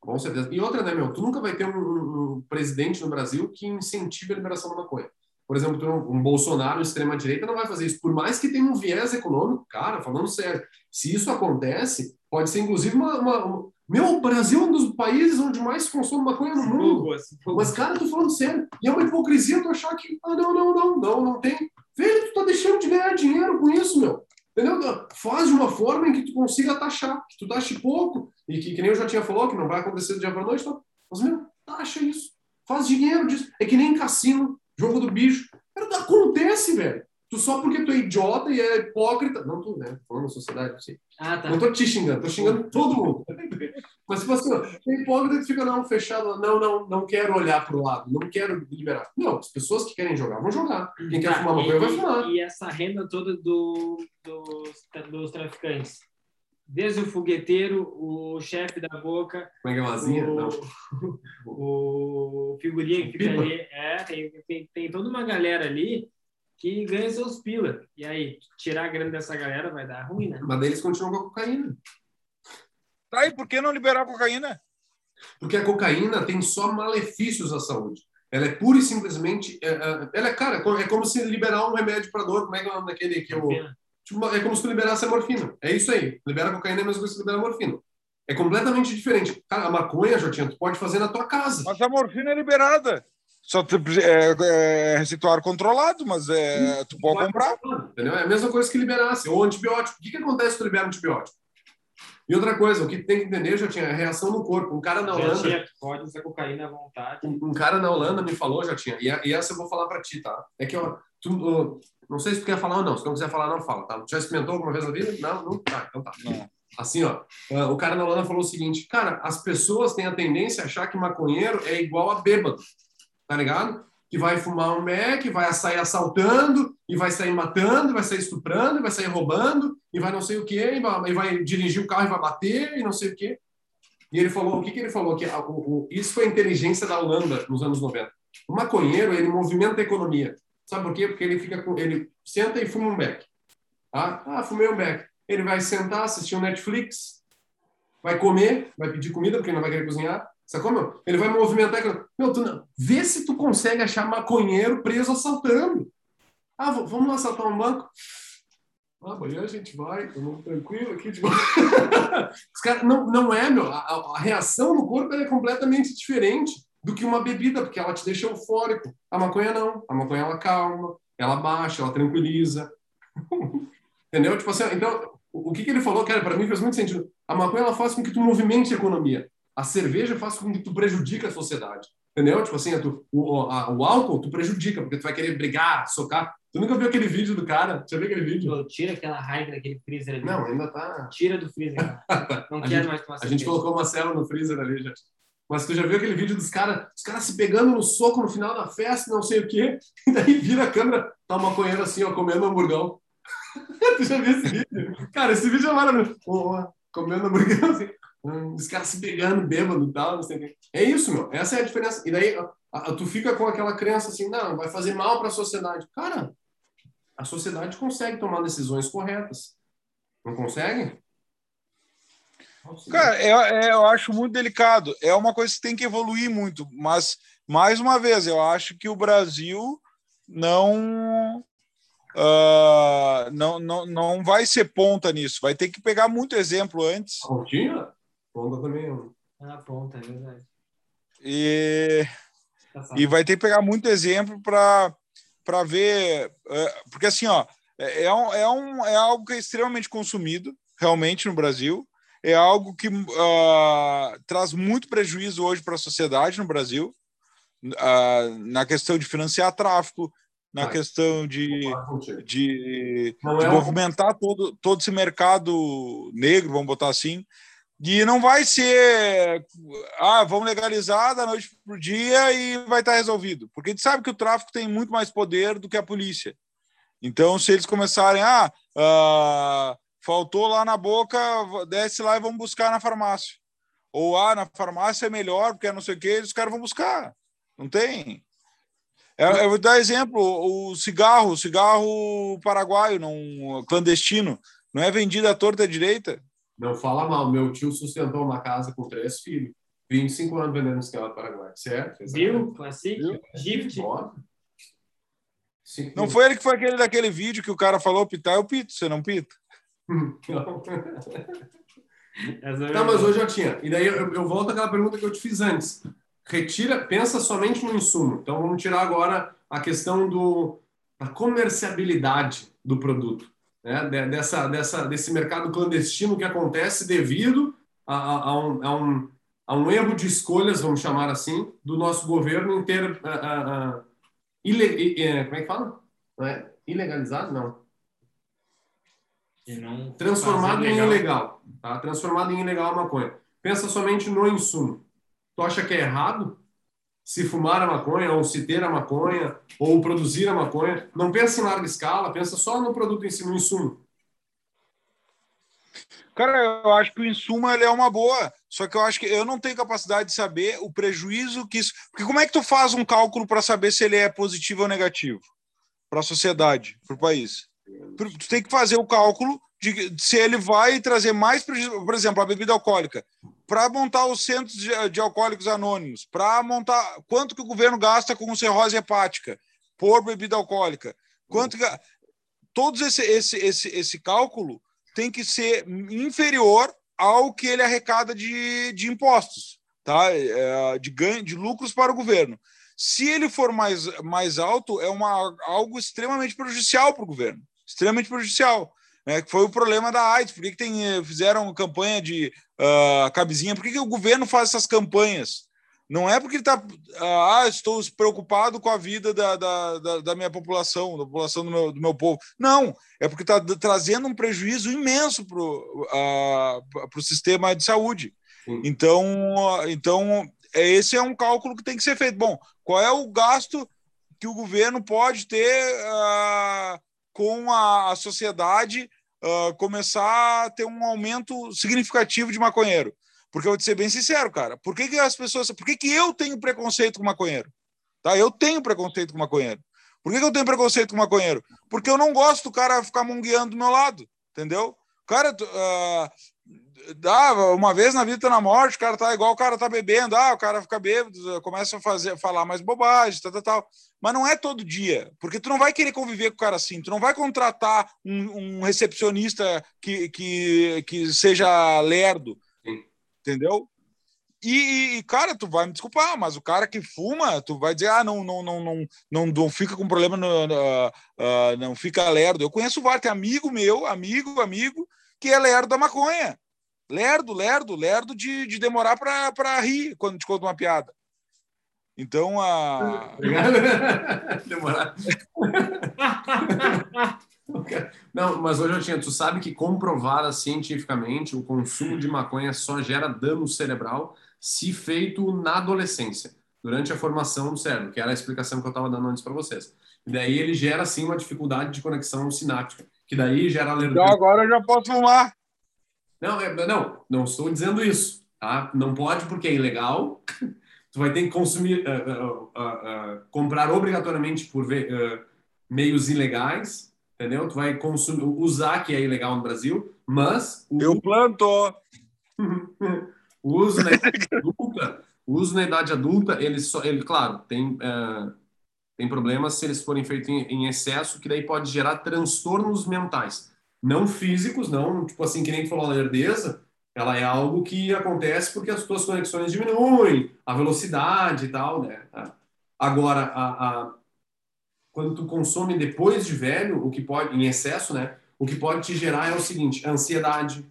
Com certeza. E outra, né, meu? Tu nunca vai ter um, um, presidente no Brasil que incentive a liberação da maconha. Por exemplo, tu, um Bolsonaro, extrema-direita, não vai fazer isso. Por mais que tenha um viés econômico, cara, falando sério, se isso acontece, pode ser inclusive uma. uma, uma... Meu, o Brasil é um dos países onde mais se consome maconha no mundo. Mas, cara, tô falando sério. E é uma hipocrisia tu achar que, ah, não, não, não, não, não tem. Velho, tu tá deixando de ganhar dinheiro com isso, meu. Entendeu? Faz de uma forma em que tu consiga taxar, que tu taxe pouco, e que, que nem eu já tinha falado, que não vai acontecer do dia para noite, tá? mas, meu, taxa isso. Faz dinheiro disso. É que nem cassino, jogo do bicho. Acontece, velho. Tu só porque tu é idiota e é hipócrita. Não, tu, né? Falando na sociedade, sim. Ah, tá. Não tô te xingando, tô xingando todo mundo. Mas, tipo assim, tem hipócrita que fica, não, fechado, não, não, não quero olhar para o lado, não quero liberar. Não, as pessoas que querem jogar vão jogar. Quem quer Tá, fumar e- maconha vai fumar. E essa renda toda do, dos, dos traficantes. Desde o fogueteiro, o chefe da boca, Como é que é asinha? Não. o, o figurinha que fica ali. É, tem, tem, tem toda uma galera ali que ganha seus pila. E aí, tirar a grana dessa galera vai dar ruim, né? Mas daí eles continuam com a cocaína. Tá, e por que não liberar a cocaína? Porque a cocaína tem só malefícios à saúde. Ela é pura e simplesmente. é, é, ela é cara, é como se liberar um remédio para dor. Como é que é o nome daquele que eu. Tipo, é como se tu liberasse a morfina. É isso aí. Libera a cocaína é a mesma coisa que libera a morfina. É completamente diferente. Cara, a maconha, Jotinha, tu pode fazer na tua casa. Mas a morfina é liberada. Só tu- é, é receituário controlado, mas é, tu pode comprar. Entendeu? É a mesma coisa que liberasse. Ou antibiótico. O que, que acontece se tu libera antibiótico? E outra coisa, o que tem que entender, Jotinha, é a reação no corpo. Um cara na Já Holanda. tinha, pode usar cocaína à vontade. Um um cara na Holanda me falou, já tinha, e, e essa eu vou falar pra ti, tá? É que, ó, tu, ó, não sei se tu quer falar ou não, se não quiser falar, não fala, tá? Tu já experimentou alguma vez na vida? Não, não? Tá, então tá. Não. Assim, ó, ah, o cara na Holanda falou o seguinte, cara, as pessoas têm a tendência a achar que maconheiro é igual a bêbado, tá ligado? Que vai fumar um Mac, vai sair assaltando, e vai sair matando, vai sair estuprando, vai sair roubando, e vai não sei o quê, e vai, e vai dirigir o carro e vai bater, e não sei o quê. E ele falou, o que, que ele falou? Que o- o- isso foi a inteligência da Holanda nos anos 90. O maconheiro, ele movimenta a economia. Sabe por quê? Porque ele fica com, ele senta e fuma um beck. Tá? Ah, fumei um beck. Ele vai sentar, assistir um Netflix, vai comer, vai pedir comida, porque não vai querer cozinhar. Sacou, meu? Ele vai movimentar. Meu, tu não... vê se tu consegue achar maconheiro preso assaltando. Ah, vamos lá assaltar um banco? Ah, amanhã a gente vai, tô tranquilo aqui. De... Os caras, não, não é, meu. A, a- reação no corpo é completamente diferente do que uma bebida, porque ela te deixa eufórico. A maconha não. A maconha ela calma, ela baixa, ela tranquiliza. Entendeu? Tipo assim, então, o que, que ele falou, cara, para mim fez muito sentido. A maconha ela faz com que tu movimente a economia. A cerveja faz com que tu prejudique a sociedade. Entendeu? Tipo assim, tu, o, a- o álcool tu prejudica, porque tu vai querer brigar, socar. Tu nunca viu aquele vídeo do cara? Já viu aquele vídeo? Pô, Tira aquela raiva daquele freezer ali. Não, ainda tá. Tira do freezer. Não quero gente- mais tomar A gente cerveja. colocou uma cela no freezer ali, já. Mas tu já viu aquele vídeo dos caras, os caras se pegando no soco no final da festa, não sei o quê, e daí vira a câmera, tá uma maconheiro assim, ó, comendo hamburgão. tu já viu esse vídeo? Cara, esse vídeo é maravilhoso. Ó, ó, comendo hamburgão, assim, os caras se pegando, bêbado e tal, não sei o quê. É isso, meu, essa é a diferença. E daí a- a- tu fica com aquela crença assim, não, vai fazer mal para a sociedade. Cara, a sociedade consegue tomar decisões corretas. Não consegue? Cara, é, é- eu acho muito delicado. É uma coisa que tem que evoluir muito, mas mais uma vez, eu acho que o Brasil não ah, não, não, não vai ser ponta nisso. Vai ter que pegar muito exemplo antes Pontinha? Ponta também. ó. Ah, ponta, é verdade. e, Tá e vai ter que pegar muito exemplo para para ver, eh, porque assim, ó, é, é um, é, um, é algo que é extremamente consumido realmente no Brasil. É algo que ah, traz muito prejuízo hoje para a sociedade no Brasil, ah, na questão de financiar tráfico, na Vai. questão de, de, de é um- movimentar todo, todo esse mercado negro, vamos botar assim. E não vai ser, ah, vamos legalizar da noite para o dia e vai estar resolvido. Porque a gente sabe que o tráfico tem muito mais poder do que a polícia. Então, se eles começarem, ah, ah, faltou lá na boca, desce lá e vamos buscar na farmácia. Ou, ah, na farmácia é melhor, porque é não sei o quê, os caras vão buscar. Não tem. É, eu vou dar exemplo, o cigarro, o cigarro paraguaio, não clandestino, não é vendido à torta à direita. Não fala mal. Meu tio sustentou uma casa com três filhos. 25 anos vendendo cigarro do Paraguai. Certo? Viu? Classic, Viu? gift. Sim. Não foi ele que foi aquele daquele vídeo que o cara falou pitar, eu pito, você não pita. Não. É Tá, mas hoje já tinha. E daí eu, eu volto àquela pergunta que eu te fiz antes. Retira, pensa somente no insumo. Então vamos tirar agora a questão do, da comerciabilidade do produto, né? De- dessa, dessa, desse mercado clandestino que acontece devido a, a- a um, a, um, a um erro de escolhas, vamos chamar assim, do nosso governo em ter a, a, a, ile- é, como é que fala? Não é? Ilegalizado? Não não transformado em legal. ilegal, tá? Transformado em ilegal a maconha. pensa somente no insumo. Tu acha que é errado se fumar a maconha, ou se ter a maconha, ou produzir a maconha? Não pensa em larga escala, pensa só no produto em si, no insumo. Cara, eu acho que o insumo ele é uma boa, só que eu acho que eu não tenho capacidade de saber o prejuízo que isso. Porque como é que tu faz um cálculo para saber se ele é positivo ou negativo para a sociedade, para o país? Tu tem que fazer o cálculo de se ele vai trazer mais prejuízo, por exemplo, a bebida alcoólica, para montar os centros de, de alcoólicos anônimos, para montar quanto que o governo gasta com cirrose hepática por bebida alcoólica, quanto que, todos esse esse esse esse cálculo tem que ser inferior ao que ele arrecada de, de impostos, tá? É, de ganho, de lucros para o governo. Se ele for mais, mais alto, é uma, algo extremamente prejudicial para o governo, extremamente prejudicial. Né? Que foi o problema da AIDS. Por que, que tem, fizeram campanha de uh, cabezinha? Por que, que o governo faz essas campanhas? Não é porque ele está. Ah, estou preocupado com a vida da, da, da, da minha população, da população do meu, do meu povo. Não, é porque está trazendo um prejuízo imenso para o uh, sistema de saúde. Sim. Então, então, esse é um cálculo que tem que ser feito. Bom, qual é o gasto que o governo pode ter uh, com a, a sociedade uh, começar a ter um aumento significativo de maconheiro? Porque eu vou te ser bem sincero, cara. Por que, que as pessoas. Por que, que eu tenho preconceito com maconheiro? Tá? Eu tenho preconceito com maconheiro. Por que, que eu tenho preconceito com maconheiro? Porque eu não gosto do cara ficar mungueando do meu lado, entendeu? O cara. Uh, dá, uma vez na vida tá na morte, o cara tá igual o cara tá bebendo, ah, o cara fica bêbado, começa a fazer, falar mais bobagem, tal, tal, tal. Mas não é todo dia, porque tu não vai querer conviver com o cara assim, tu não vai contratar um, um recepcionista que, que, que seja lerdo, entendeu? E, e, cara, tu vai me desculpar, mas o cara que fuma, tu vai dizer, ah, não, não, não, não, não, não fica com problema, no, uh, uh, não fica lerdo. Eu conheço vários, tem amigo meu, amigo, amigo, que é lerdo da maconha. Lerdo, lerdo, lerdo de, de demorar para rir quando te conta uma piada. Então, a. Demorar. Não, mas hoje eu tinha. Tu sabe que comprovada cientificamente o consumo de maconha só gera dano cerebral se feito na adolescência, durante a formação do cérebro, que era a explicação que eu estava dando antes para vocês. E daí ele gera sim uma dificuldade de conexão sináptica, que daí gera alergia. Então agora eu já posso fumar. Não, é, não, não estou dizendo isso, tá? Não pode porque é ilegal. Tu vai ter que consumir, uh, uh, uh, comprar obrigatoriamente por meios ilegais entendeu? Tu vai consumir, usar que é ilegal no Brasil, mas o, eu planto. o uso na idade adulta, uso na idade adulta, ele só, ele claro, tem é, tem problemas se eles forem feitos em, em, excesso, que daí pode gerar transtornos mentais, não físicos, não tipo assim que nem falou a lerdeza, ela é algo que acontece porque as tuas conexões diminuem, a velocidade e tal, né? Agora a, a quando tu consome depois de velho, o que pode, em excesso, né? O que pode te gerar é o seguinte: ansiedade,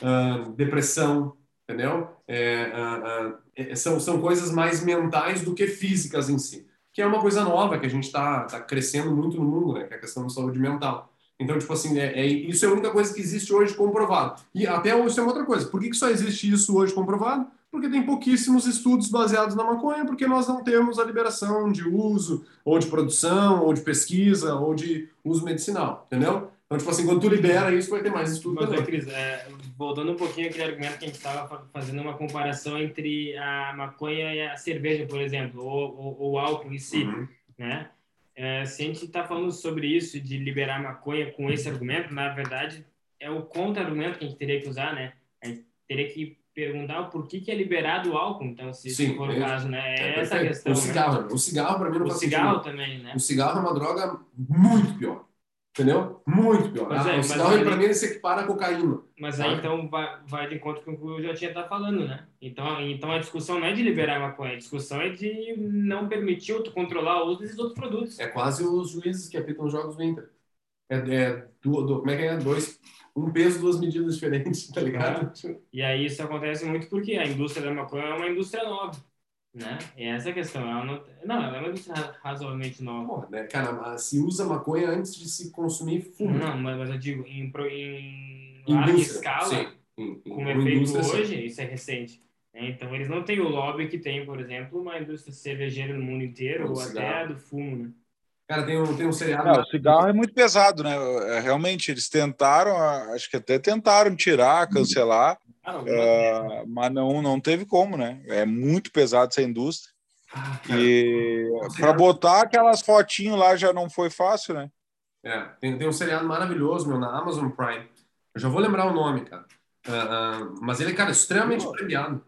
uh, depressão, entendeu? É, uh, uh, são, são coisas mais mentais do que físicas em si. Que é uma coisa nova que a gente está tá crescendo muito no mundo, né? Que é a questão da saúde mental. Então, tipo assim, é, é, isso é a única coisa que existe hoje comprovado. E até isso é uma outra coisa. Por que, que só existe isso hoje comprovado? porque tem pouquíssimos estudos baseados na maconha, porque nós não temos a liberação de uso, ou de produção, ou de pesquisa, ou de uso medicinal, entendeu? Então, tipo assim, quando tu libera isso, vai ter mais estudo Mas. Cris, é, voltando um pouquinho aquele argumento que a gente estava fazendo uma comparação entre a maconha e a cerveja, por exemplo, ou, ou, ou o álcool em si, uhum. né? É, se a gente está falando sobre isso, de liberar maconha com esse argumento, na verdade, é o contra-argumento que a gente teria que usar, né? A gente teria que perguntar o porquê que é liberado o álcool, então, se, Sim, for é, o caso, né? É, é essa a questão. O cigarro, né? o cigarro para mim não O cigarro sentido. também, né? O cigarro é uma droga muito pior. Entendeu? Muito pior. Mas ah, é, o cigarro, para mim, ele se equipara cocaína. Mas aí, então, vai, vai de encontro com o que o já tinha tá falando, né? Então, então, a discussão não é de liberar a maconha, a discussão é de não permitir ou controlar o uso desses outros produtos. É quase os juízes que apitam os jogos do Inter. É, é do, do, como é que é? Dois um peso, duas medidas diferentes, tá ligado? E aí isso acontece muito porque a indústria da maconha é uma indústria nova, né? E essa é a questão. Ela não, não, ela é uma indústria razoavelmente nova. Porra, né? Cara, se usa maconha antes de se consumir fumo. Não, mas, mas eu digo, em, em larga escala, sim. em, em como é feito hoje, isso é recente. né? Então, eles não têm o lobby que tem, por exemplo, uma indústria cervejeira no mundo inteiro, ou até cigarro. do fumo, né? Cara, tem um, tem um seriado. Não, o cigarro é muito pesado, né? É, Realmente, eles tentaram, acho que até tentaram tirar, cancelar, Ah, mas não, não teve como, né? É muito pesado essa indústria. Ah, E para botar aquelas fotinhos lá já não foi fácil, né? É, tem, tem um seriado maravilhoso, meu, na Amazon Prime. Eu já vou lembrar o nome, cara. Ah, ah, mas ele, cara, é extremamente Pô. premiado.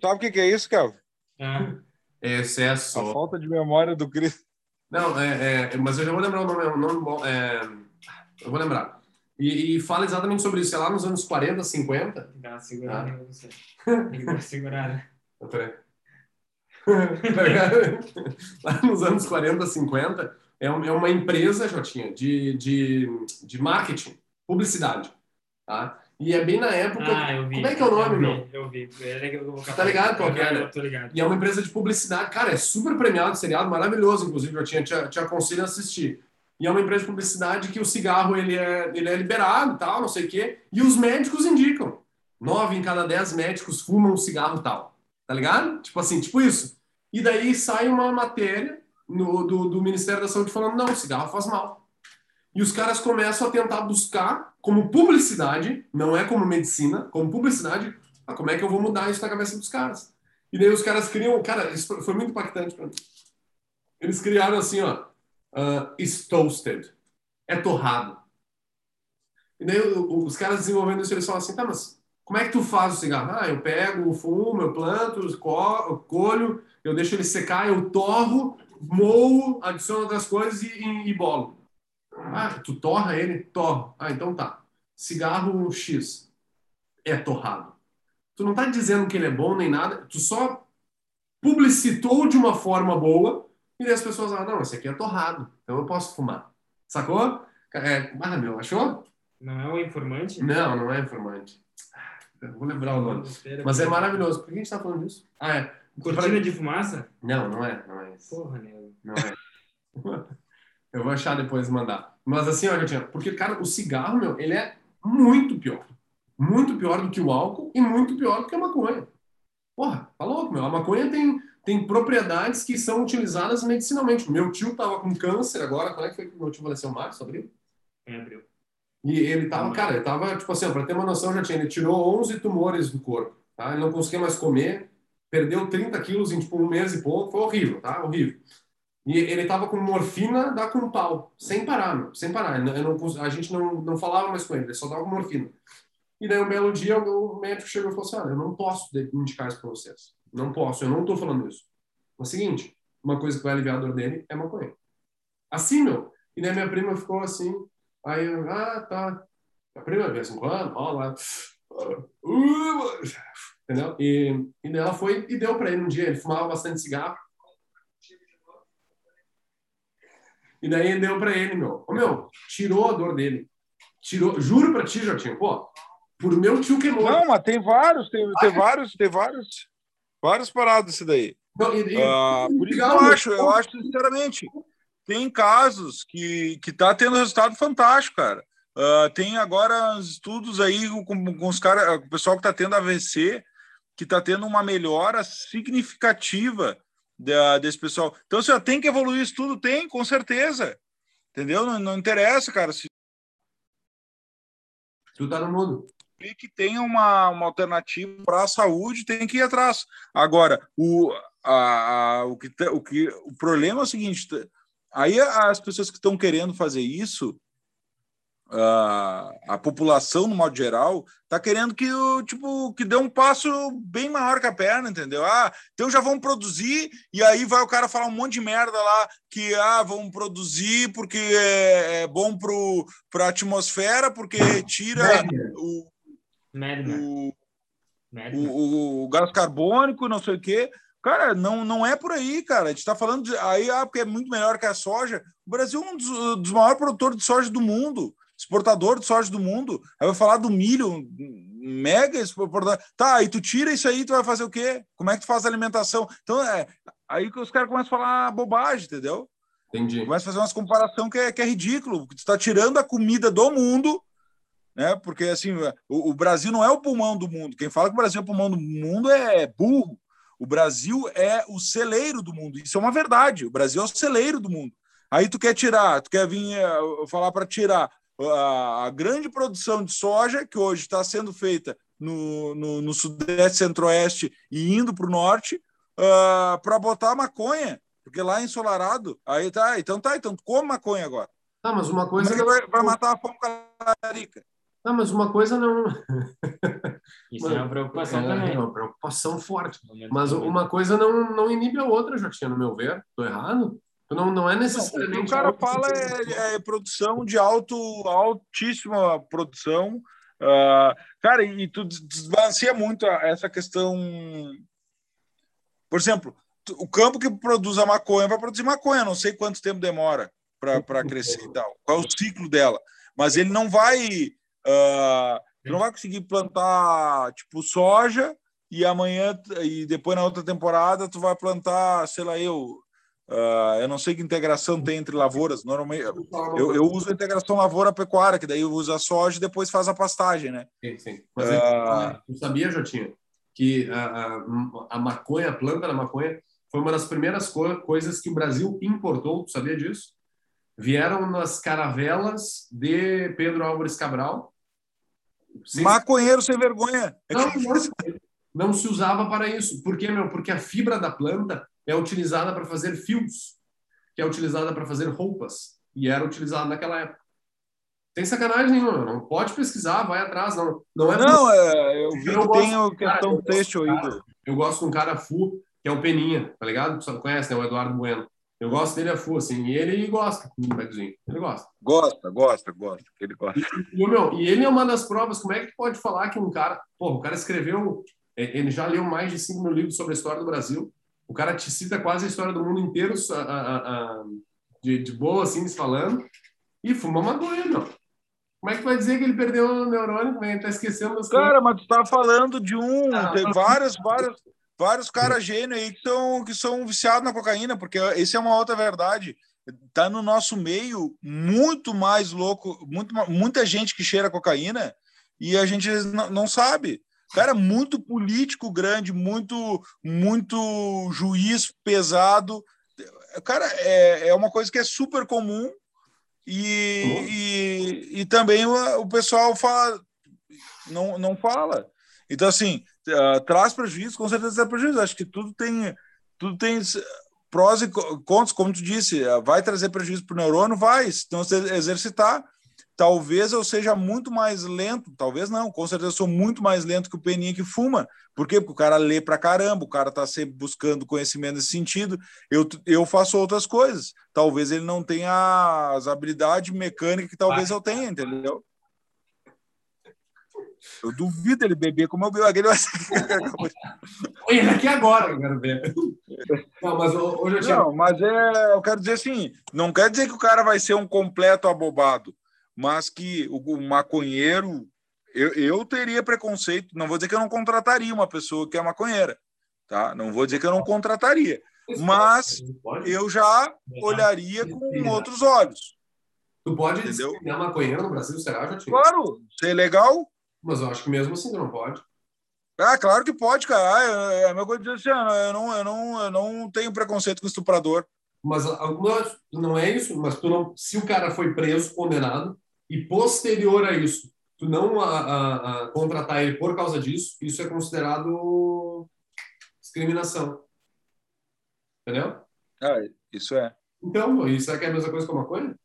Sabe o que que é isso, cara? Ah, É A excesso. falta de memória do Cris. Não, é, é, mas eu já vou lembrar o nome. É um nome bom, é, eu vou lembrar. E, e fala exatamente sobre isso. É lá nos anos 40, 50. tem que dar uma segurada Ah. você. Tem que dar uma segurada. Peraí. Tá? Lá nos anos 40, 50, é é uma empresa, Jotinha, de, de, de marketing, publicidade. Tá? E é bem na época. Ah, eu vi. Como é que é o nome, eu vi, meu? Eu vi. É legal, eu Tá ligado qual é, né? Ligado. E é uma empresa de publicidade. Cara, é super premiado, seriado maravilhoso, inclusive, eu tinha, te, te aconselho a assistir. E é uma empresa de publicidade que o cigarro ele é, ele é liberado tal, não sei o quê. E os médicos indicam. Nove em cada dez médicos fumam cigarro tal. Tá ligado? Tipo assim, tipo isso. E daí sai uma matéria no, do, do Ministério da Saúde falando, não, cigarro faz mal. E os caras começam a tentar buscar como publicidade, não é como medicina, como publicidade, ah, como é que eu vou mudar isso na cabeça dos caras? E daí os caras criam, cara, isso foi muito impactante para mim. Eles criaram assim, ó, uh, is toasted, é torrado. E daí o- o- os caras desenvolvendo isso, eles falam assim, tá, mas como é que tu faz o cigarro? Ah, eu pego, fumo, eu planto, eu colho, eu deixo ele secar, eu torro, moo, adiciono outras coisas e, e, e bolo. Ah, tu torra ele? Torro. Ah, então tá. Cigarro X é torrado. Tu não tá dizendo que ele é bom nem nada, tu só publicitou de uma forma boa e as pessoas falam, não, esse aqui é torrado, então eu posso fumar. Sacou? É, ah, meu, achou? Não é o informante? Não, não é informante. Eu vou lembrar o nome. Mas é maravilhoso. Por que a gente tá falando disso? Ah, é. Cortina de fumaça? Não, não é. Não é isso. Porra, nego. Não é. Eu vou achar depois mandar. Mas assim, olha, Tia, porque, cara, o cigarro, meu, ele é muito pior. Muito pior do que o álcool e muito pior do que a maconha. Porra, tá louco, meu. A maconha tem, tem propriedades que são utilizadas medicinalmente. Meu tio tava com câncer agora. Quando é que foi que meu tio faleceu? Março, abril? Em abril. E ele tava, cara, ele tava, tipo assim, ó, pra ter uma noção, já tinha, ele tirou 11 tumores do corpo, tá? Ele não conseguia mais comer, perdeu 30 quilos em, tipo, um mês e pouco, foi horrível, tá? Horrível. E ele tava com morfina da com pau, sem parar, meu, sem parar. Eu não, a gente não, não falava mais com ele, ele só dava com morfina. E daí, um belo dia, o médico chegou e falou assim, olha, eu não posso indicar isso pra vocês. Não posso, eu não tô falando isso. Mas é seguinte, uma coisa que vai aliviar a dor dele é maconha. Assim, meu. E daí minha prima ficou assim, Aí eu, ah, tá. A primeira vez em quando, ó lá. Entendeu? E, e daí ela foi e deu pra ele um dia. Ele fumava bastante cigarro. E daí deu pra ele, meu. Ô, meu, tirou a dor dele. Tirou, juro pra ti, Jotinho, pô, por meu tio queimou. Não, mas tem vários, tem, tem vários, tem vários, várias paradas isso daí. Não, e- e- Ah, por isso que cigarro, eu acho, eu acho sinceramente, tem casos que que tá tendo resultado fantástico, cara. Ah, tem agora estudos aí com, com os caras, o pessoal que tá tendo AVC, que tá tendo uma melhora significativa da, desse pessoal. Então, você tem que evoluir isso tudo, tem, com certeza. Entendeu? Não, não interessa, cara. Se Tu tá no mundo. Que tenha uma, uma alternativa para a saúde, tem que ir atrás. Agora, o, a, a- o, que, tá- o, que, o problema é o seguinte: aí as pessoas que estão querendo fazer isso, a, a população, no modo geral, está querendo que o tipo que dê um passo bem maior que a perna, entendeu? Ah, então já vamos produzir, e aí vai o cara falar um monte de merda lá que ah, vamos produzir porque é, é bom para a atmosfera, porque tira o, Né? o, o, o gás carbônico, não sei o quê. Cara, não, não é por aí, cara. A gente está falando de, aí, ah, porque é muito melhor que a soja. O Brasil é um dos, dos maiores produtores de soja do mundo, exportador de soja do mundo. Aí vai falar do milho, mega exportador. Tá, aí tu tira isso aí, tu vai fazer o quê? Como é que tu faz a alimentação? Então, é aí que os caras começam a falar bobagem, entendeu? Entendi. Começa a fazer umas comparação que é, que é ridículo, tu está tirando a comida do mundo né? Porque assim, o, o, Brasil não é o pulmão do mundo. Quem fala que o Brasil é o pulmão do mundo é burro. O Brasil é o celeiro do mundo. Isso é uma verdade. O Brasil é o celeiro do mundo. Aí tu quer tirar, tu quer vir uh, falar para tirar a, a, grande produção de soja que hoje está sendo feita no, no, no sudeste, centro-oeste e indo para o norte uh, ah, para botar maconha, porque lá é ensolarado. Aí tá, então tá, então come maconha agora. Tá, mas uma coisa. Como é vai, vai matar a fome calarica. Não, mas uma coisa não. Isso é uma preocupação é, também. É uma preocupação forte. Mas uma coisa não, não inibe a outra, já tinha, no meu ver. Estou errado? Não, não é necessariamente. O cara fala é, é, produção de alto, altíssima produção. Uh, cara, e tu desbalanceia muito essa questão. Por exemplo, o campo que produz a maconha vai produzir maconha, não sei quanto tempo demora para crescer e tal. Qual é o ciclo dela? Mas ele não vai Uh, tu não vai conseguir plantar tipo soja e amanhã e depois na outra temporada tu vai plantar, sei lá, eu. Uh, eu não sei que integração tem entre lavouras. Normalmente eu, eu uso a integração lavoura-pecuária, que daí usa a soja e depois faz a pastagem, né? Sim, sim. Mas uh, eu sabia, Jotinha, que a, a, a, maconha, a planta da maconha, foi uma das primeiras co coisas que o Brasil importou. Tu sabia disso? Vieram nas caravelas de Pedro Álvares Cabral Sim. Maconheiro sem vergonha. Não, não, não, se usava para isso. Por quê, meu? Porque a fibra da planta é utilizada para fazer fios, que é utilizada para fazer roupas, e era utilizada naquela época. Tem sacanagem nenhuma, não pode pesquisar, vai atrás, não. Não, é não é, eu vi eu que tem o questão texto aí. Eu gosto de um cara full, que é o Peninha, tá ligado? Você conhece, né? O Eduardo Bueno. Eu gosto dele a full, assim, e ele gosta do bagzinho. Ele gosta. Gosta, gosta, gosta. Ele gosta. E, e, meu, e ele é uma das provas. Como é que pode falar que um cara. Pô, o cara escreveu. É, ele já leu mais de 5 mil livros sobre a história do Brasil. O cara te cita quase a história do mundo inteiro a, a, a, de, de boa, assim, falando. E fuma maconha, meu. Como é que vai dizer que ele perdeu o neurônio? Como é que tá esquecendo das Cara, coisas? mas tu tá falando de um. Ah, tem vários, vários vários caras gênios aí que são, que são viciados na cocaína, porque essa é uma outra verdade. Tá no nosso meio muito mais louco, muito, muita gente que cheira cocaína e a gente não, não sabe. Cara, muito político grande, muito, muito juiz pesado. Cara, é, é uma coisa que é super comum e, e, e também o, o pessoal fala, não, não fala. Então, assim, uh, traz prejuízo, com certeza traz prejuízo. Acho que tudo tem, tudo tem prós e contras, como tu disse, uh, vai trazer prejuízo para o neurônio? Vai, se não exercitar. Talvez eu seja muito mais lento, talvez não, com certeza eu sou muito mais lento que o Peninha que fuma. Por quê? Porque o cara lê pra caramba, o cara tá sempre buscando conhecimento nesse sentido. Eu, eu faço outras coisas. Talvez ele não tenha as habilidades mecânicas que talvez eu tenha, entendeu? Eu duvido ele beber como eu bebo aquele. Ele aqui agora, eu quero ver. Não, mas hoje eu tinha... Não, mas é, eu quero dizer assim, não quer dizer que o cara vai ser um completo abobado, mas que o, maconheiro, eu, eu teria preconceito, não vou dizer que eu não contrataria uma pessoa que é maconheira, tá? Não vou dizer que eu não contrataria, mas eu já olharia com outros olhos. Tu pode discriminar maconheiro no Brasil, será? Claro, ser legal, mas eu acho que mesmo assim não pode. Ah, claro que pode, cara. Ah, é, a mesma coisa de dizer assim, eu não, eu, não, eu não tenho preconceito com estuprador. Mas algumas, não é isso, mas tu não, se o cara foi preso, condenado, e posterior a isso, tu não a, a, a contratar ele por causa disso, isso é considerado discriminação. Entendeu? Ah, isso é. Então, isso é que é a mesma coisa que a maconha?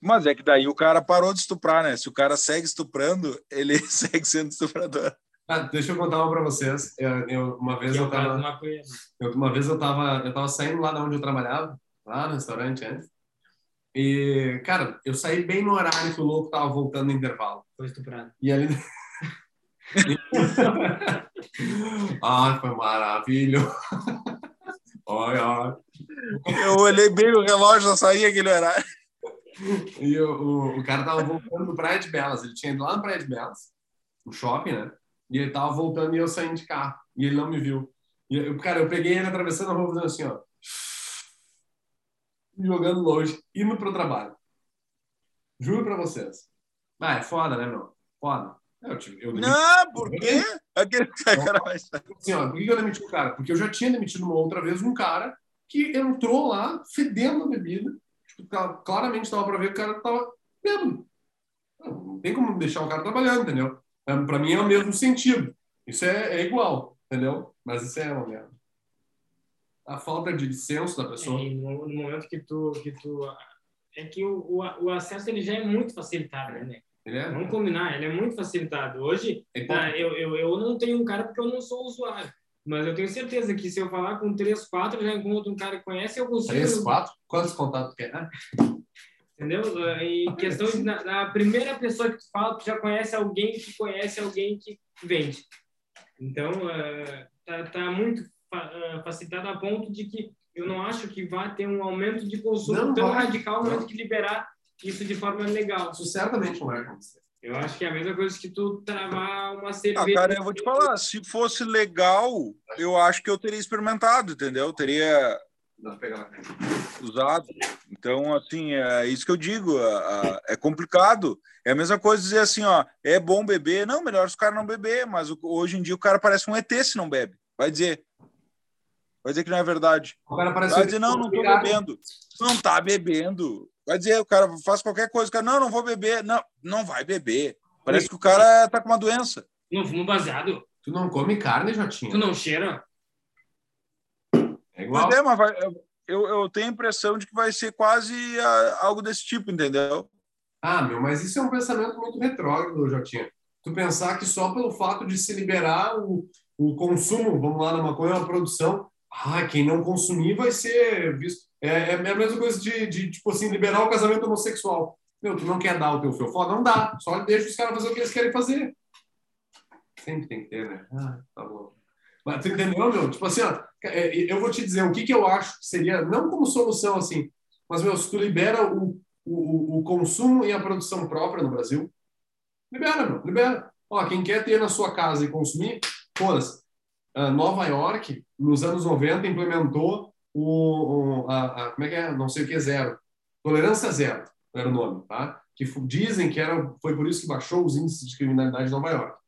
Mas é que daí o cara parou de estuprar, né? Se o cara segue estuprando, ele segue sendo estuprador. Ah, deixa eu contar uma para vocês. Eu, eu, uma vez eu tava, eu, uma vez eu tava, eu tava saindo lá de onde eu trabalhava, lá no restaurante antes. E, cara, eu saí bem no horário que o louco tava voltando no intervalo. Foi estuprado. E ali. Ai, foi maravilhoso. Olha, olha. Eu olhei bem o relógio, já saía aquele horário. E o, o, o, cara tava voltando do Praia de Belas. Ele tinha ido lá no Praia de Belas, no shopping, né? E ele tava voltando e eu saindo de carro. E ele não me viu. E, eu, cara, eu peguei ele atravessando a rua fazendo assim, ó. Jogando longe, indo pro trabalho. Juro pra vocês. Ah, é foda, né, meu? Foda. Eu, eu não, por quê? Aquele cara vai assim, ó, por que eu demiti o cara? Porque eu já tinha demitido uma outra vez um cara que entrou lá fedendo a bebida. Claramente estava para ver que o cara estava bêbado. Não tem como deixar o cara trabalhando, entendeu? É, para mim é o mesmo sentido. Isso é, é igual, entendeu? Mas isso é uma merda. A falta de senso da pessoa. É, no, momento que tu, que tu é que o, o, o, acesso ele já é muito facilitado, né? É? Vamos combinar, ele é muito facilitado. Hoje, é tá, eu, eu, eu não tenho um cara porque eu não sou usuário. Mas eu tenho certeza que se eu falar com três, quatro, já encontro um cara que conhece, eu consigo. Três, quatro? Quantos contatos quer? Entendeu? Em questão de, na, na, primeira pessoa que tu fala, tu já conhece alguém que conhece alguém que vende. Então, uh, tá, tá muito uh, facilitado a ponto de que eu não acho que vai ter um aumento de consumo não, tão vai. radical momento que liberar isso de forma legal. Isso certamente não vai acontecer. Eu acho que é a mesma coisa que tu travar uma cerveja. Ah, cara, eu vou te falar, se fosse legal, eu acho que eu teria experimentado, entendeu? Teria usado. Então, assim, é isso que eu digo. É complicado. É a mesma coisa dizer assim, ó, é bom beber. Não, melhor os caras não beber, mas hoje em dia o cara parece um ET se não bebe. Vai dizer. Vai dizer que não é verdade. O cara parece Vai dizer, não, não tô bebendo. Não tá bebendo. Vai dizer, o cara faz qualquer coisa, o cara, não, não vou beber. Não, não vai beber. Parece que o cara tá com uma doença. Não fumo baseado. Tu não come carne, Jotinho? Tu não cheira? É igual. Mas é, mas vai, eu, eu tenho a impressão de que vai ser quase a, algo desse tipo, entendeu? Ah, meu, mas isso é um pensamento muito retrógrado, Jotinha. Tu pensar que só pelo fato de se liberar o, o consumo, vamos lá na maconha, a produção, ah, quem não consumir vai ser visto. É, é a mesma coisa de, de, tipo assim, liberar o casamento homossexual. Meu, tu não quer dar o teu fiofó? Não dá. Só deixa os caras fazer o que eles querem fazer. Sempre tem que ter, né? Ah, tá bom. Mas tu entendeu, meu? Tipo assim, ó, é, eu vou te dizer o que, que eu acho que seria, não como solução assim, mas, meu, se tu libera o, o, o consumo e a produção própria no Brasil, libera, meu, libera. Ó, quem quer ter na sua casa e consumir, foda-se. Uh, Nova York, nos anos 90, implementou o, o a, a, como é que é? Não sei o que é zero. Tolerância zero era o nome, tá? Que dizem que era, foi por isso que baixou os índices de criminalidade de Nova York.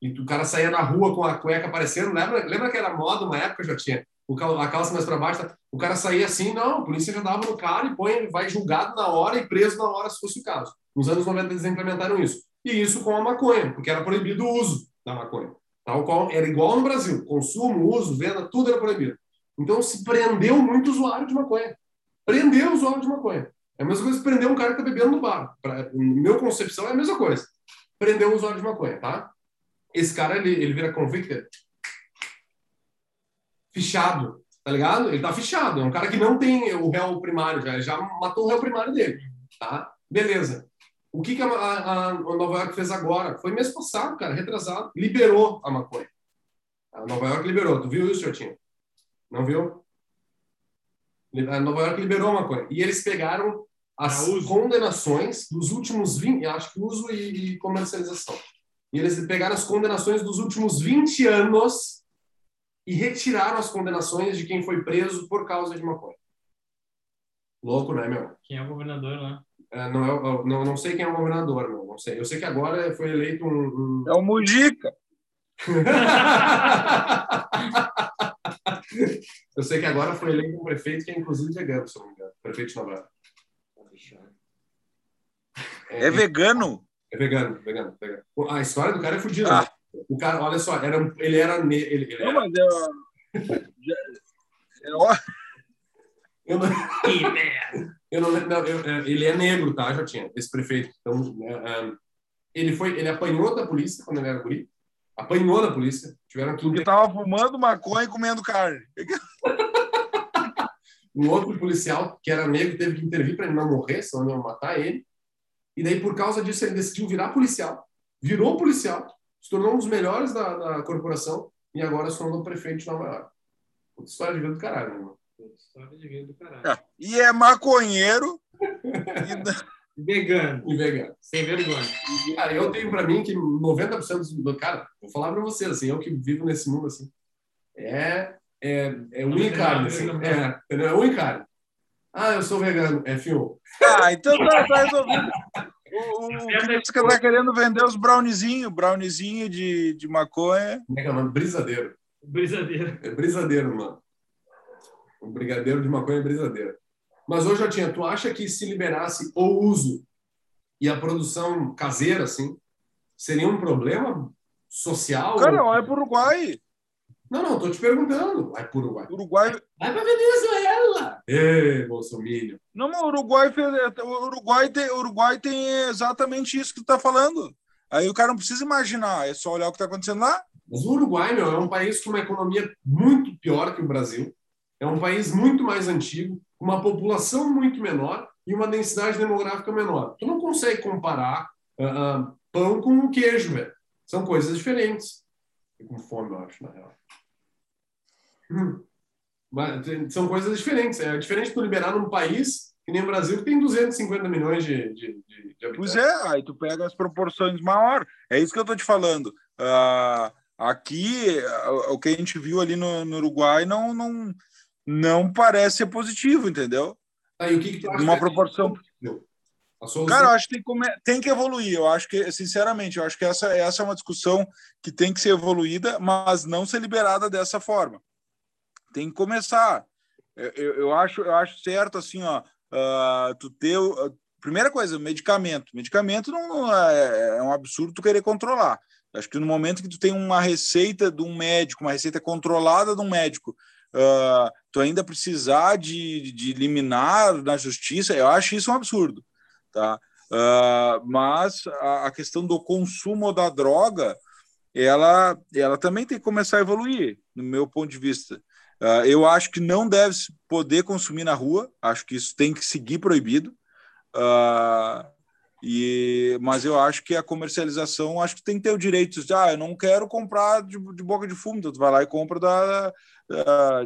E o cara saía na rua com a cueca aparecendo. Lembra, lembra que era moda uma época já tinha? O, a calça mais para baixo. Tá? O cara saía assim, não, a polícia já dava no cara e põe, vai julgado na hora e preso na hora, se fosse o caso. Nos anos 90 eles implementaram isso. E isso com a maconha, porque era proibido o uso da maconha. Tal qual, era igual no Brasil. Consumo, uso, venda, tudo era proibido. Então se prendeu muito usuário de maconha. Prendeu o usuário de maconha. É a mesma coisa que prender um cara que está bebendo no bar. Pra, meu concepção é a mesma coisa. Prendeu o usuário de maconha, tá? Esse cara, ele, ele vira convicted. Fichado, tá ligado? Ele tá fichado. É um cara que não tem o réu primário já. Já matou o réu primário dele, tá? Beleza. O que, que a, a, a, Nova York fez agora? Foi mês passado, cara, retrasado. Liberou a maconha. A Nova York liberou. Tu viu isso, Jotinho? Não viu? A Nova York liberou a maconha. E eles pegaram as condenações dos últimos 20, acho que uso e, e comercialização. E eles pegaram as condenações dos últimos 20 anos e retiraram as condenações de quem foi preso por causa de maconha. Louco, né, meu? Quem é o governador lá? É, não, é, não, não sei quem é o governador, não, não sei. Eu sei que agora foi eleito um. um... É o Mujica. eu sei que agora foi eleito um prefeito que é inclusive vegano, se não me engano. Prefeito de Nova York. É, é, vegano? É vegano, vegano, vegano. A história do cara é fodida. Ah. Né? O cara, olha só, era, ele era. Ele, ele não, mas eu, eu, eu não, eu não, não eu, é, ele é negro, tá? Já tinha esse prefeito. Então, é, ele foi, ele apanhou da polícia quando ele era guri. Apanhou da polícia. Tiveram que. Porque tava fumando maconha e comendo carne. um outro policial que era negro teve que intervir para ele não morrer, senão iam matar ele. E daí, por causa disso, ele decidiu virar policial. Virou policial, se tornou um dos melhores da, da corporação e agora se tornou prefeito de Nova York. Puta história de vida do caralho, né, irmão? História de vida do caralho. É. E é maconheiro. e... Vegano. E vegano. Sem vergonha. Cara, eu tenho para mim que 90% do. Cara, vou falar para vocês, assim, eu que vivo nesse mundo, assim, é, é, é um carne, assim. É, entendeu? É um carne. Ah, eu sou vegano. É fio. Ah, então tá, tá resolvido. O, o que você tá querendo vender os brownizinhos, brownizinho de, de maconha. Como é que é o nome? Brisadeiro. Brisadeiro. É brisadeiro, mano. O brigadeiro de maconha é brisadeiro. Mas hoje, Jotinha, tu acha que se liberasse o uso e a produção caseira, assim, seria um problema social? Cara, vai pro Uruguai. Não, não, tô te perguntando. Vai pro Uruguai. Uruguai. Vai pra Venezuela. Ê, Bolsonaro. Não, mas o Uruguai, o Uruguai, tem, o Uruguai tem exatamente isso que tu tá falando. Aí o cara não precisa imaginar, é só olhar o que tá acontecendo lá. Mas o Uruguai, meu, é um país com uma economia muito pior que o Brasil. É um país muito mais antigo, uma população muito menor e uma densidade demográfica menor. Tu não consegue comparar ah, ah, pão com queijo, velho. São coisas diferentes. Fico com fome, eu acho, na real. Hum. Mas são coisas diferentes. É diferente tu liberar num país que nem o Brasil, que tem 250 milhões de, de, de, de habitantes. Pois é, aí tu pega as proporções maiores. É isso que eu tô te falando. Ah, aqui, o que a gente viu ali no, no Uruguai não, não, não parece ser positivo, entendeu? Aí, o que, que tu acha Numa que- proporção. Cara, eu acho que tem que, come- tem que evoluir. Eu acho que, sinceramente, eu acho que essa, essa é uma discussão que tem que ser evoluída, mas não ser liberada dessa forma. Tem que começar. Eu, eu, eu acho, eu acho certo, assim, ó, ah, tu ter. a primeira coisa, medicamento. Medicamento não, é, é um absurdo tu querer controlar. Acho que no momento que tu tem uma receita de um médico, uma receita controlada de um médico, ah, tu ainda precisar de, de liminar na justiça, eu acho isso um absurdo tá? Ah, mas a, a questão do consumo da droga, ela, ela também tem que começar a evoluir, no meu ponto de vista. Ah, eu acho que não deve poder consumir na rua, acho que isso tem que seguir proibido. Ah, e, mas eu acho que a comercialização, acho que tem que ter o direito de, ah, eu não quero comprar de, de boca de fumo, então tu vai lá e compra da, da,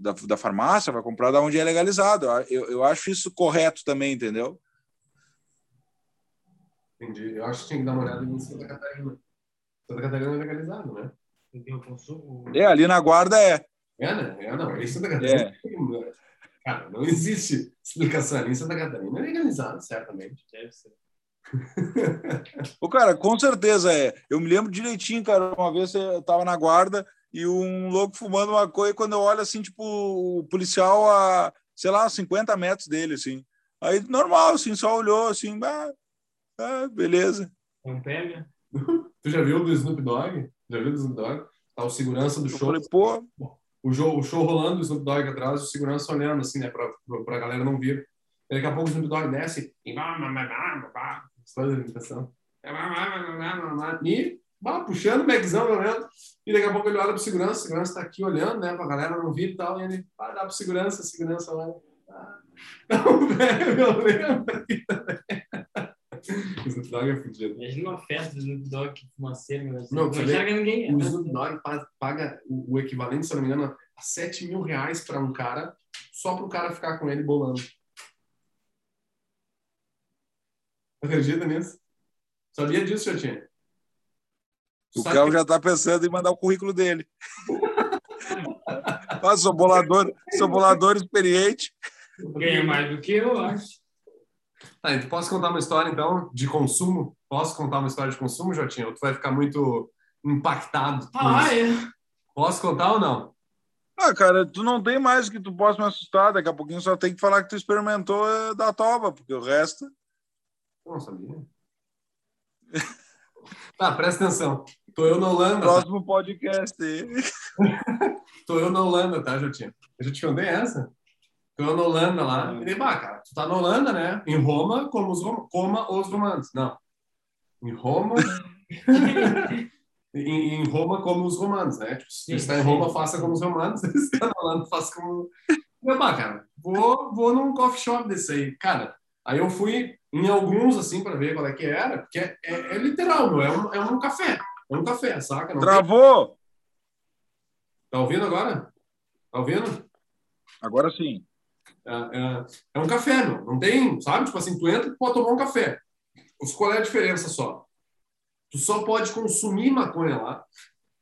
da, da farmácia, vai comprar da onde é legalizado. Eu, eu acho isso correto também, entendeu? Entendi. Eu acho que tinha que dar uma olhada em Santa Catarina. Santa Catarina é legalizado, né? O consumo. É, ali na guarda é. É, né? É, não. Em Santa Catarina. Cara, não existe explicação ali. Em Santa Catarina é legalizado, certamente. Deve ser. O cara, com certeza é. Eu me lembro direitinho, cara, uma vez eu tava na guarda e um louco fumando uma coisa, quando eu olho assim, tipo, o policial a, sei lá, 50 metros dele, assim. Aí, normal, assim, só olhou, assim, ah, ah, beleza. Não pega? Tu já viu do Snoop Dogg? Já viu do Snoop Dogg? Tá o segurança do Eu show. falei, pô, O show, o show rolando, o Snoop Dogg atrás, o segurança olhando, assim, né? Pra, pra, pra galera não vir. Daqui a pouco o Snoop Dogg desce e... História da imitação. E bah, puxando o backzão, olhando. E daqui a pouco ele olha pro segurança, o segurança tá aqui olhando, né? Pra galera não vir e tal. E ele vai dar pro segurança, a segurança olha. Ah. Não, velho, eu lembro. O Snoop Dogg é fudido. Imagina uma festa do Snoop Dogg que fumaceiro, meu Deus. Não, Não enxerga ninguém. O né? Snoop Dogg pa- paga o equivalente, se não me engano, a 7 mil reais para um cara, só para o cara ficar com ele bolando. Acredita nisso? Sabia disso, Chatinha? o Sabe Cal já tá pensando em mandar o currículo dele. ah, sou bolador, sou bolador experiente. Ganha mais do que eu, acho. Tá, então posso contar uma história, então, de consumo? Posso contar uma história de consumo, Jotinha? Ou tu vai ficar muito impactado? Ah, é. Posso contar ou não? Ah, cara, tu não tem mais que tu possa me assustar. Daqui a pouquinho só tem que falar que tu experimentou eh, da toba, porque o resto. Eu não sabia. Tá, presta atenção. Tô eu na Holanda. tá? Próximo podcast. aí. Tô eu na Holanda, tá, Jotinha? Eu já te contei essa? Tô eu na Holanda lá. E daí, bah, cara, tu tá na Holanda, né? Em Roma, como os, rom- coma os romanos. Não. Em Roma. em, em Roma, como os romanos, né? Tipo, se está em. Roma, faça como os romanos. Se você está na Holanda, faça como. Eu, bah, cara, vou, vou num coffee shop desse aí. Cara, aí eu fui em alguns, assim, para ver qual é que era, porque é, é, é literal, meu. É um, é um café. É um café, saca? Não tem- Travou! Tá ouvindo agora? Tá ouvindo? Agora sim. É, é- é um café, meu. Não tem, sabe? Tipo assim, tu entra e pode tomar um café. Qual é a diferença só? Tu só pode consumir maconha lá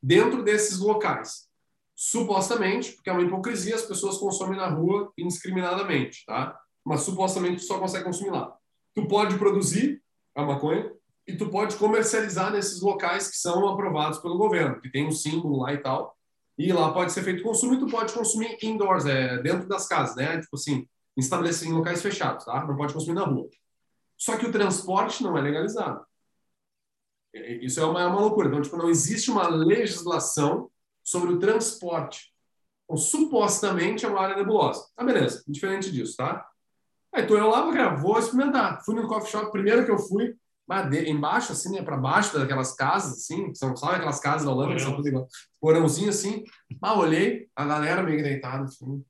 dentro desses locais. Supostamente, porque é uma hipocrisia, as pessoas consomem na rua indiscriminadamente, tá? Mas supostamente tu só consegue consumir lá. Tu pode produzir a maconha, e tu pode comercializar nesses locais que são aprovados pelo governo, que tem um símbolo lá e tal. E lá pode ser feito consumo e tu pode consumir indoors, é, dentro das casas, né? Tipo assim, estabelecer em locais fechados, tá? Não pode consumir na rua. Só que o transporte não é legalizado. Isso é uma, é uma loucura. Então, tipo, não existe uma legislação sobre o transporte. Então, supostamente é uma área nebulosa. Tá, beleza. Diferente disso, tá? Aí tô eu lá, cara, vou experimentar. Fui no coffee shop, primeiro que eu fui, embaixo, assim, né, para baixo daquelas casas, assim, são, sabe aquelas casas da Holanda, que são tudo igual, porãozinho, assim, ah, olhei, a galera meio deitada, assim,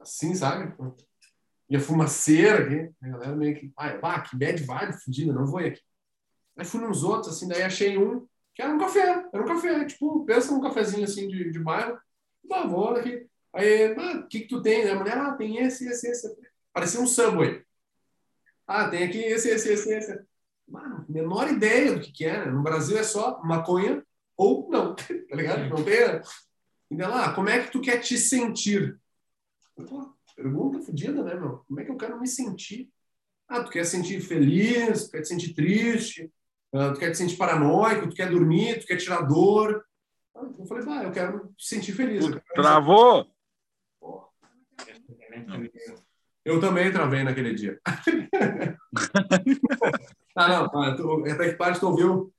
assim, sabe? E a fumaceira aqui, a galera meio que, ah, que bad vibe fodida, não vou ir aqui. Aí fui nos outros, assim, daí achei um que era um café, era um café, tipo, pensa num cafezinho, assim, de, de bairro, ah, vou aqui. Aí, ah, o que que tu tem? A mulher, ah, tem esse, esse, esse. Parecia um Subway. Ah, tem aqui esse, esse, esse, esse. Mano, menor ideia do que, que é. Né? No Brasil é só maconha ou não, tá ligado? Não tem. E dela, ah, como é que tu quer te sentir? Pô, pergunta fodida, né, meu? Como é que eu quero me sentir? Ah, tu quer sentir feliz, tu quer te sentir triste, uh, tu quer te sentir paranoico, tu quer dormir, tu quer tirar dor. Eu falei, ah, eu quero me sentir feliz. Quero Travou? Eu também travei naquele dia. ah, não, até que parte tu ouviu?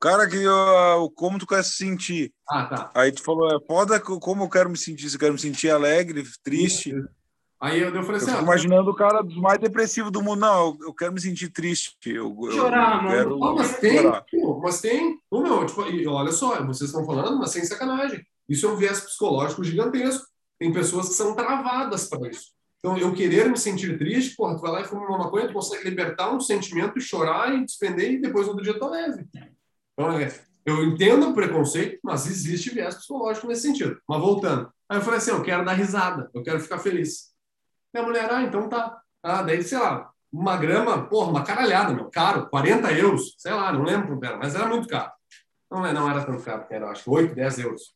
Cara, que uh, como tu quer se sentir? Ah, tá. Aí tu falou, é foda como eu quero me sentir. Se eu quero me sentir alegre, triste. Aí eu, eu falei assim, eu ah, imaginando o cara dos mais depressivos do mundo. Não, eu, eu quero me sentir triste. Eu, chorar, eu quero, mano. mas tem, pô, mas tem. Ô, meu, tipo, olha só, vocês estão falando, mas sem sacanagem. Isso é um viés psicológico gigantesco. Tem pessoas que são travadas para isso. Então, eu querer me sentir triste, porra, tu vai lá e fuma uma maconha, tu consegue libertar um sentimento, chorar e despender e depois outro dia tá leve. Então, é, eu entendo o preconceito, mas existe viés psicológico nesse sentido. Mas voltando. Aí eu falei assim, eu quero dar risada, eu quero ficar feliz. E a mulher, ah, então tá. Ah, daí, sei lá, uma grama, porra, uma caralhada, meu, caro, 40 euros, sei lá, não lembro era, mas era muito caro. Não, não era tão caro, era acho que 8, 10 euros.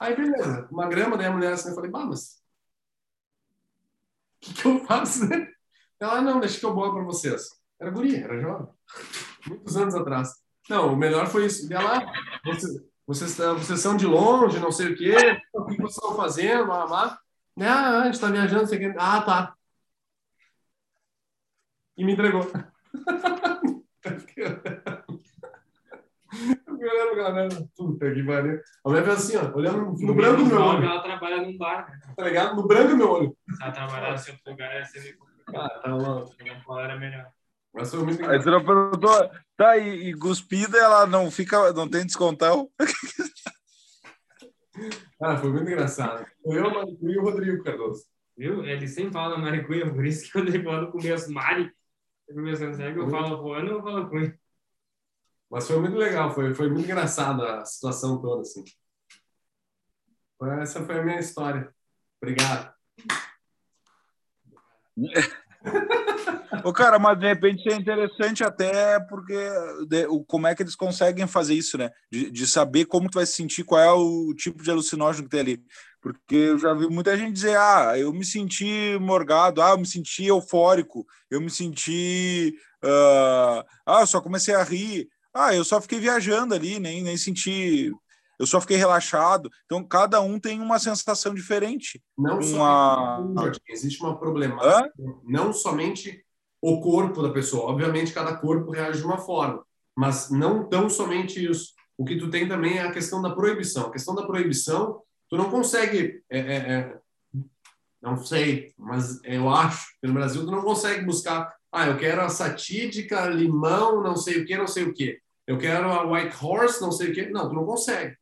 Aí, beleza, uma grama, daí a mulher assim, eu falei, bah, mas o que, que eu faço, né? Ela, não, deixa que eu boto para vocês. Era guria, era jovem. Muitos anos atrás. Não, o melhor foi isso. E ela, vocês, vocês, vocês são de longe, não sei o quê, o que vocês estão fazendo, lá, lá. Ah, a gente está viajando, sei o quê. Ah, tá. E me entregou. olhando galera. Puta que pariu. A mulher fez assim, ó, olhando no branco do meu olho. Ela trabalha num bar, né? Tá ligado? No branco do meu olho. Se ela trabalhasse em outro lugar, ia ser meio complicado. Ah, tá louco. Era melhor. Mas foi muito Aí você não perguntou, tá, e, e cuspida ela não fica, não tem descontão? ah, foi muito engraçado. Foi eu, Maricuí e o Rodrigo Cardoso. Viu? Ele sempre fala Maricuí, por isso que eu demoro com meus Mari. Eu falo voando ou eu falo Cunha. Mas foi muito legal, foi, foi muito engraçada a situação toda, assim. Essa foi a minha história. Obrigado. Ô, cara, mas de repente isso é interessante até porque de, o, como é que eles conseguem fazer isso, né? De, de, saber como tu vai se sentir, qual é o tipo de alucinógeno que tem ali. Porque eu já vi muita gente dizer, ah, eu me senti morgado, ah, eu me senti eufórico, eu me senti... Uh, ah, eu só comecei a rir. Ah, eu só fiquei viajando ali, nem, nem senti. Eu só fiquei relaxado. Então, cada um tem uma sensação diferente. Não uma... somente existe uma problemática. Hã? Não somente o corpo da pessoa. Obviamente, cada corpo reage de uma forma. Mas não tão somente isso. O que tu tem também é a questão da proibição. A questão da proibição, tu não consegue. É, é, é, não sei, mas eu acho que no Brasil tu não consegue buscar. Ah, eu quero a satídica, limão, não sei o que, não sei o que eu quero a White Horse, não sei o quê. Não, tu não consegue. O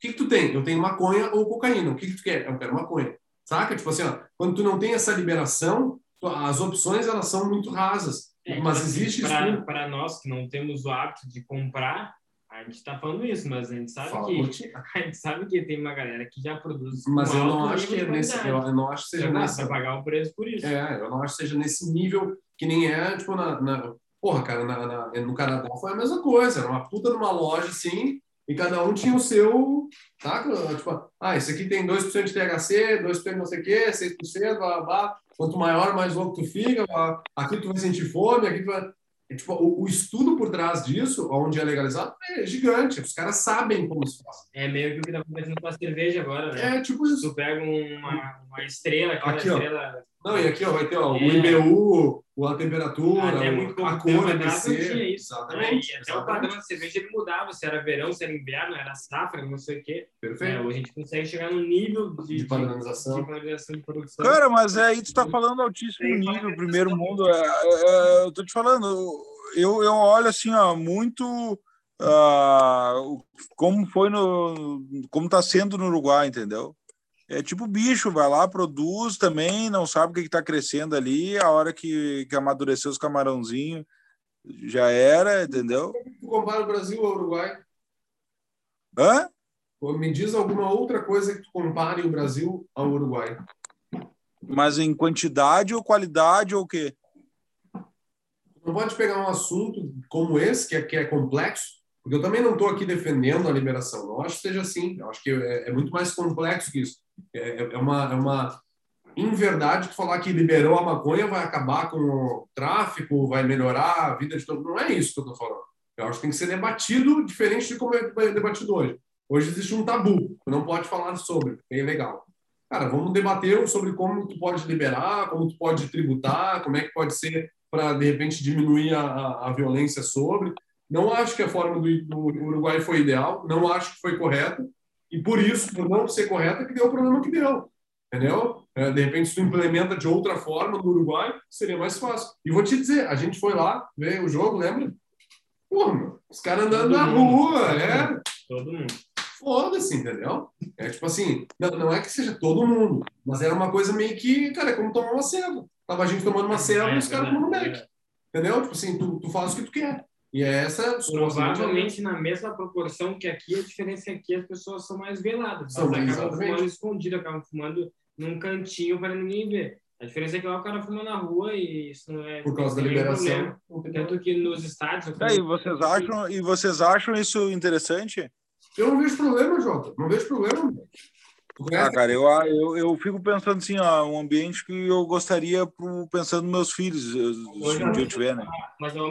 que, que tu tem? Eu tenho maconha ou cocaína. O que, que tu quer? Eu quero maconha. Saca? Tipo assim, ó, quando tu não tem essa liberação, as opções elas são muito rasas. É, mas tipo assim, existe para nós que não temos o hábito de comprar, a gente está falando isso, mas a gente sabe Fala, que a gente sabe que tem uma galera que já produz. Mas eu não acho que é nesse, eu, eu, não acho que seja nesse. Pagar o preço por isso. É, eu não acho que seja nesse nível que nem é tipo na, na Porra, cara, na, na, no Canadá foi a mesma coisa. Era uma puta numa loja, assim, e cada um tinha o seu, Saca? Tipo, ah, esse aqui tem 2% de THC, 2% de não sei o quê, 6%, blá, blá, blá. Quanto maior, mais louco tu fica. Blá. Aqui tu vai sentir fome, aqui tu vai... É, tipo, o, o, estudo por trás disso, onde é legalizado, é gigante. Os caras sabem como se faz. É meio que o que está acontecendo com a cerveja agora, né? É tipo isso. Tu pega uma, uma estrela, aquela aqui, estrela... Ó. Não, e aqui ó, vai ter ó, é. o IBU, a temperatura, ah, é muito a cor vai descer. Exatamente. É, e até exatamente. o padrão da cerveja ele mudava, se era verão, se era inverno, era safra, não sei o quê. Perfeito. É, hoje a gente consegue chegar no nível de, de padronização. De, padronização de produção. Cara, mas é aí tu tá falando altíssimo nível, primeiro mundo. É, é, eu tô te falando, eu, eu olho assim, ó, muito uh, como foi no. como tá sendo no Uruguai, entendeu? É tipo bicho, vai lá, produz também, não sabe o que está crescendo ali, a hora que, que amadureceu os camarãozinhos já era, entendeu? Tu compara o Brasil ao Uruguai? Hã? Me diz alguma outra coisa que tu compare o Brasil ao Uruguai. Mas em quantidade ou qualidade ou o quê? Não pode pegar um assunto como esse, que é, que é complexo, porque eu também não estou aqui defendendo a liberação. Não acho que seja assim. Eu acho que é, é muito mais complexo que isso. É, é, uma, é uma inverdade falar que liberou a maconha vai acabar com o tráfico, vai melhorar a vida de todo mundo. Não é isso que eu estou falando. Eu acho que tem que ser debatido diferente de como é debatido hoje. Hoje existe um tabu, não pode falar sobre, é ilegal. Cara, vamos debater sobre como tu pode liberar, como tu pode tributar, como é que pode ser para, de repente, diminuir a, a, violência sobre. Não acho que a forma do, do Uruguai foi ideal, não acho que foi correta, e por isso, por não ser correta, que deu o problema que deu. Entendeu? É, de repente, se tu implementa de outra forma no Uruguai, seria mais fácil. E vou te dizer, a gente foi lá ver o jogo, lembra? Meu, os caras andando Todo na mundo. rua, é. Todo mundo. Foda-se, entendeu? É tipo assim, não, não é que seja todo mundo, mas era uma coisa meio que, cara, é como tomar uma ceva. Tava a gente tomando uma ceva é, e os caras tomando Mac. Entendeu? Tipo assim, tu, tu faz o que tu quer. E é essa provavelmente na mesma proporção que aqui, a diferença é que as pessoas são mais veladas. São Elas acabam exatamente. fumando escondido, acabam fumando num cantinho para ninguém ver. A diferença é que lá o cara fuma na rua e isso não é por causa da liberação. Tanto que nos estádios. É, e vocês acham e vocês acham isso interessante? Eu não vejo problema, Jota. Não vejo problema. Ah, cara, eu, eu, eu fico pensando assim, ó, um ambiente que eu gostaria pro, pensando nos meus filhos, se um dia eu tiver, né? Mas, meu,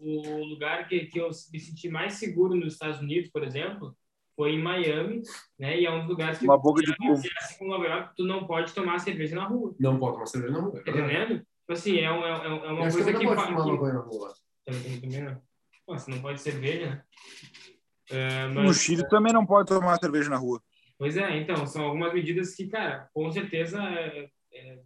o lugar que, que eu me senti mais seguro nos Estados Unidos, por exemplo, foi em Miami, né? E é um dos lugares que uma boca de fogo. Assim como Nova York, tu não pode tomar cerveja na rua. Não pode tomar cerveja na rua. Tá entendendo? Tipo assim, é, um, é, é uma eu coisa que, que pode fumar que... na rua. Também, também não. Pô, você não pode cerveja, né? É, mas... No Chile também não pode tomar cerveja na rua. Pois é, então, são algumas medidas que, cara, com certeza é, é,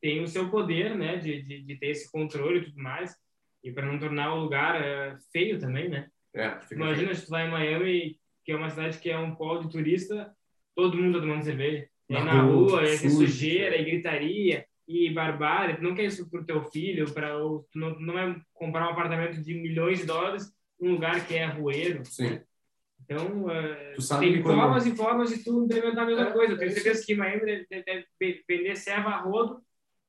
tem o seu poder, né, de, de, de, ter esse controle e tudo mais, e para não tornar o lugar é, feio também, né? É, Imagina se tu vai em Miami, que é uma cidade que é um polo de turista, todo mundo tá tomando cerveja. Na, na rua, rua é sujeira, e gritaria, e barbárie. Tu não quer isso pro teu filho, para tu não, não vai comprar um apartamento de milhões de dólares num lugar que é rueiro. Sim. Então, uh, tem formas quando... e formas de tu implementar a mesma é, coisa. Eu tenho certeza que Miami deve, deve vender serva a rodo,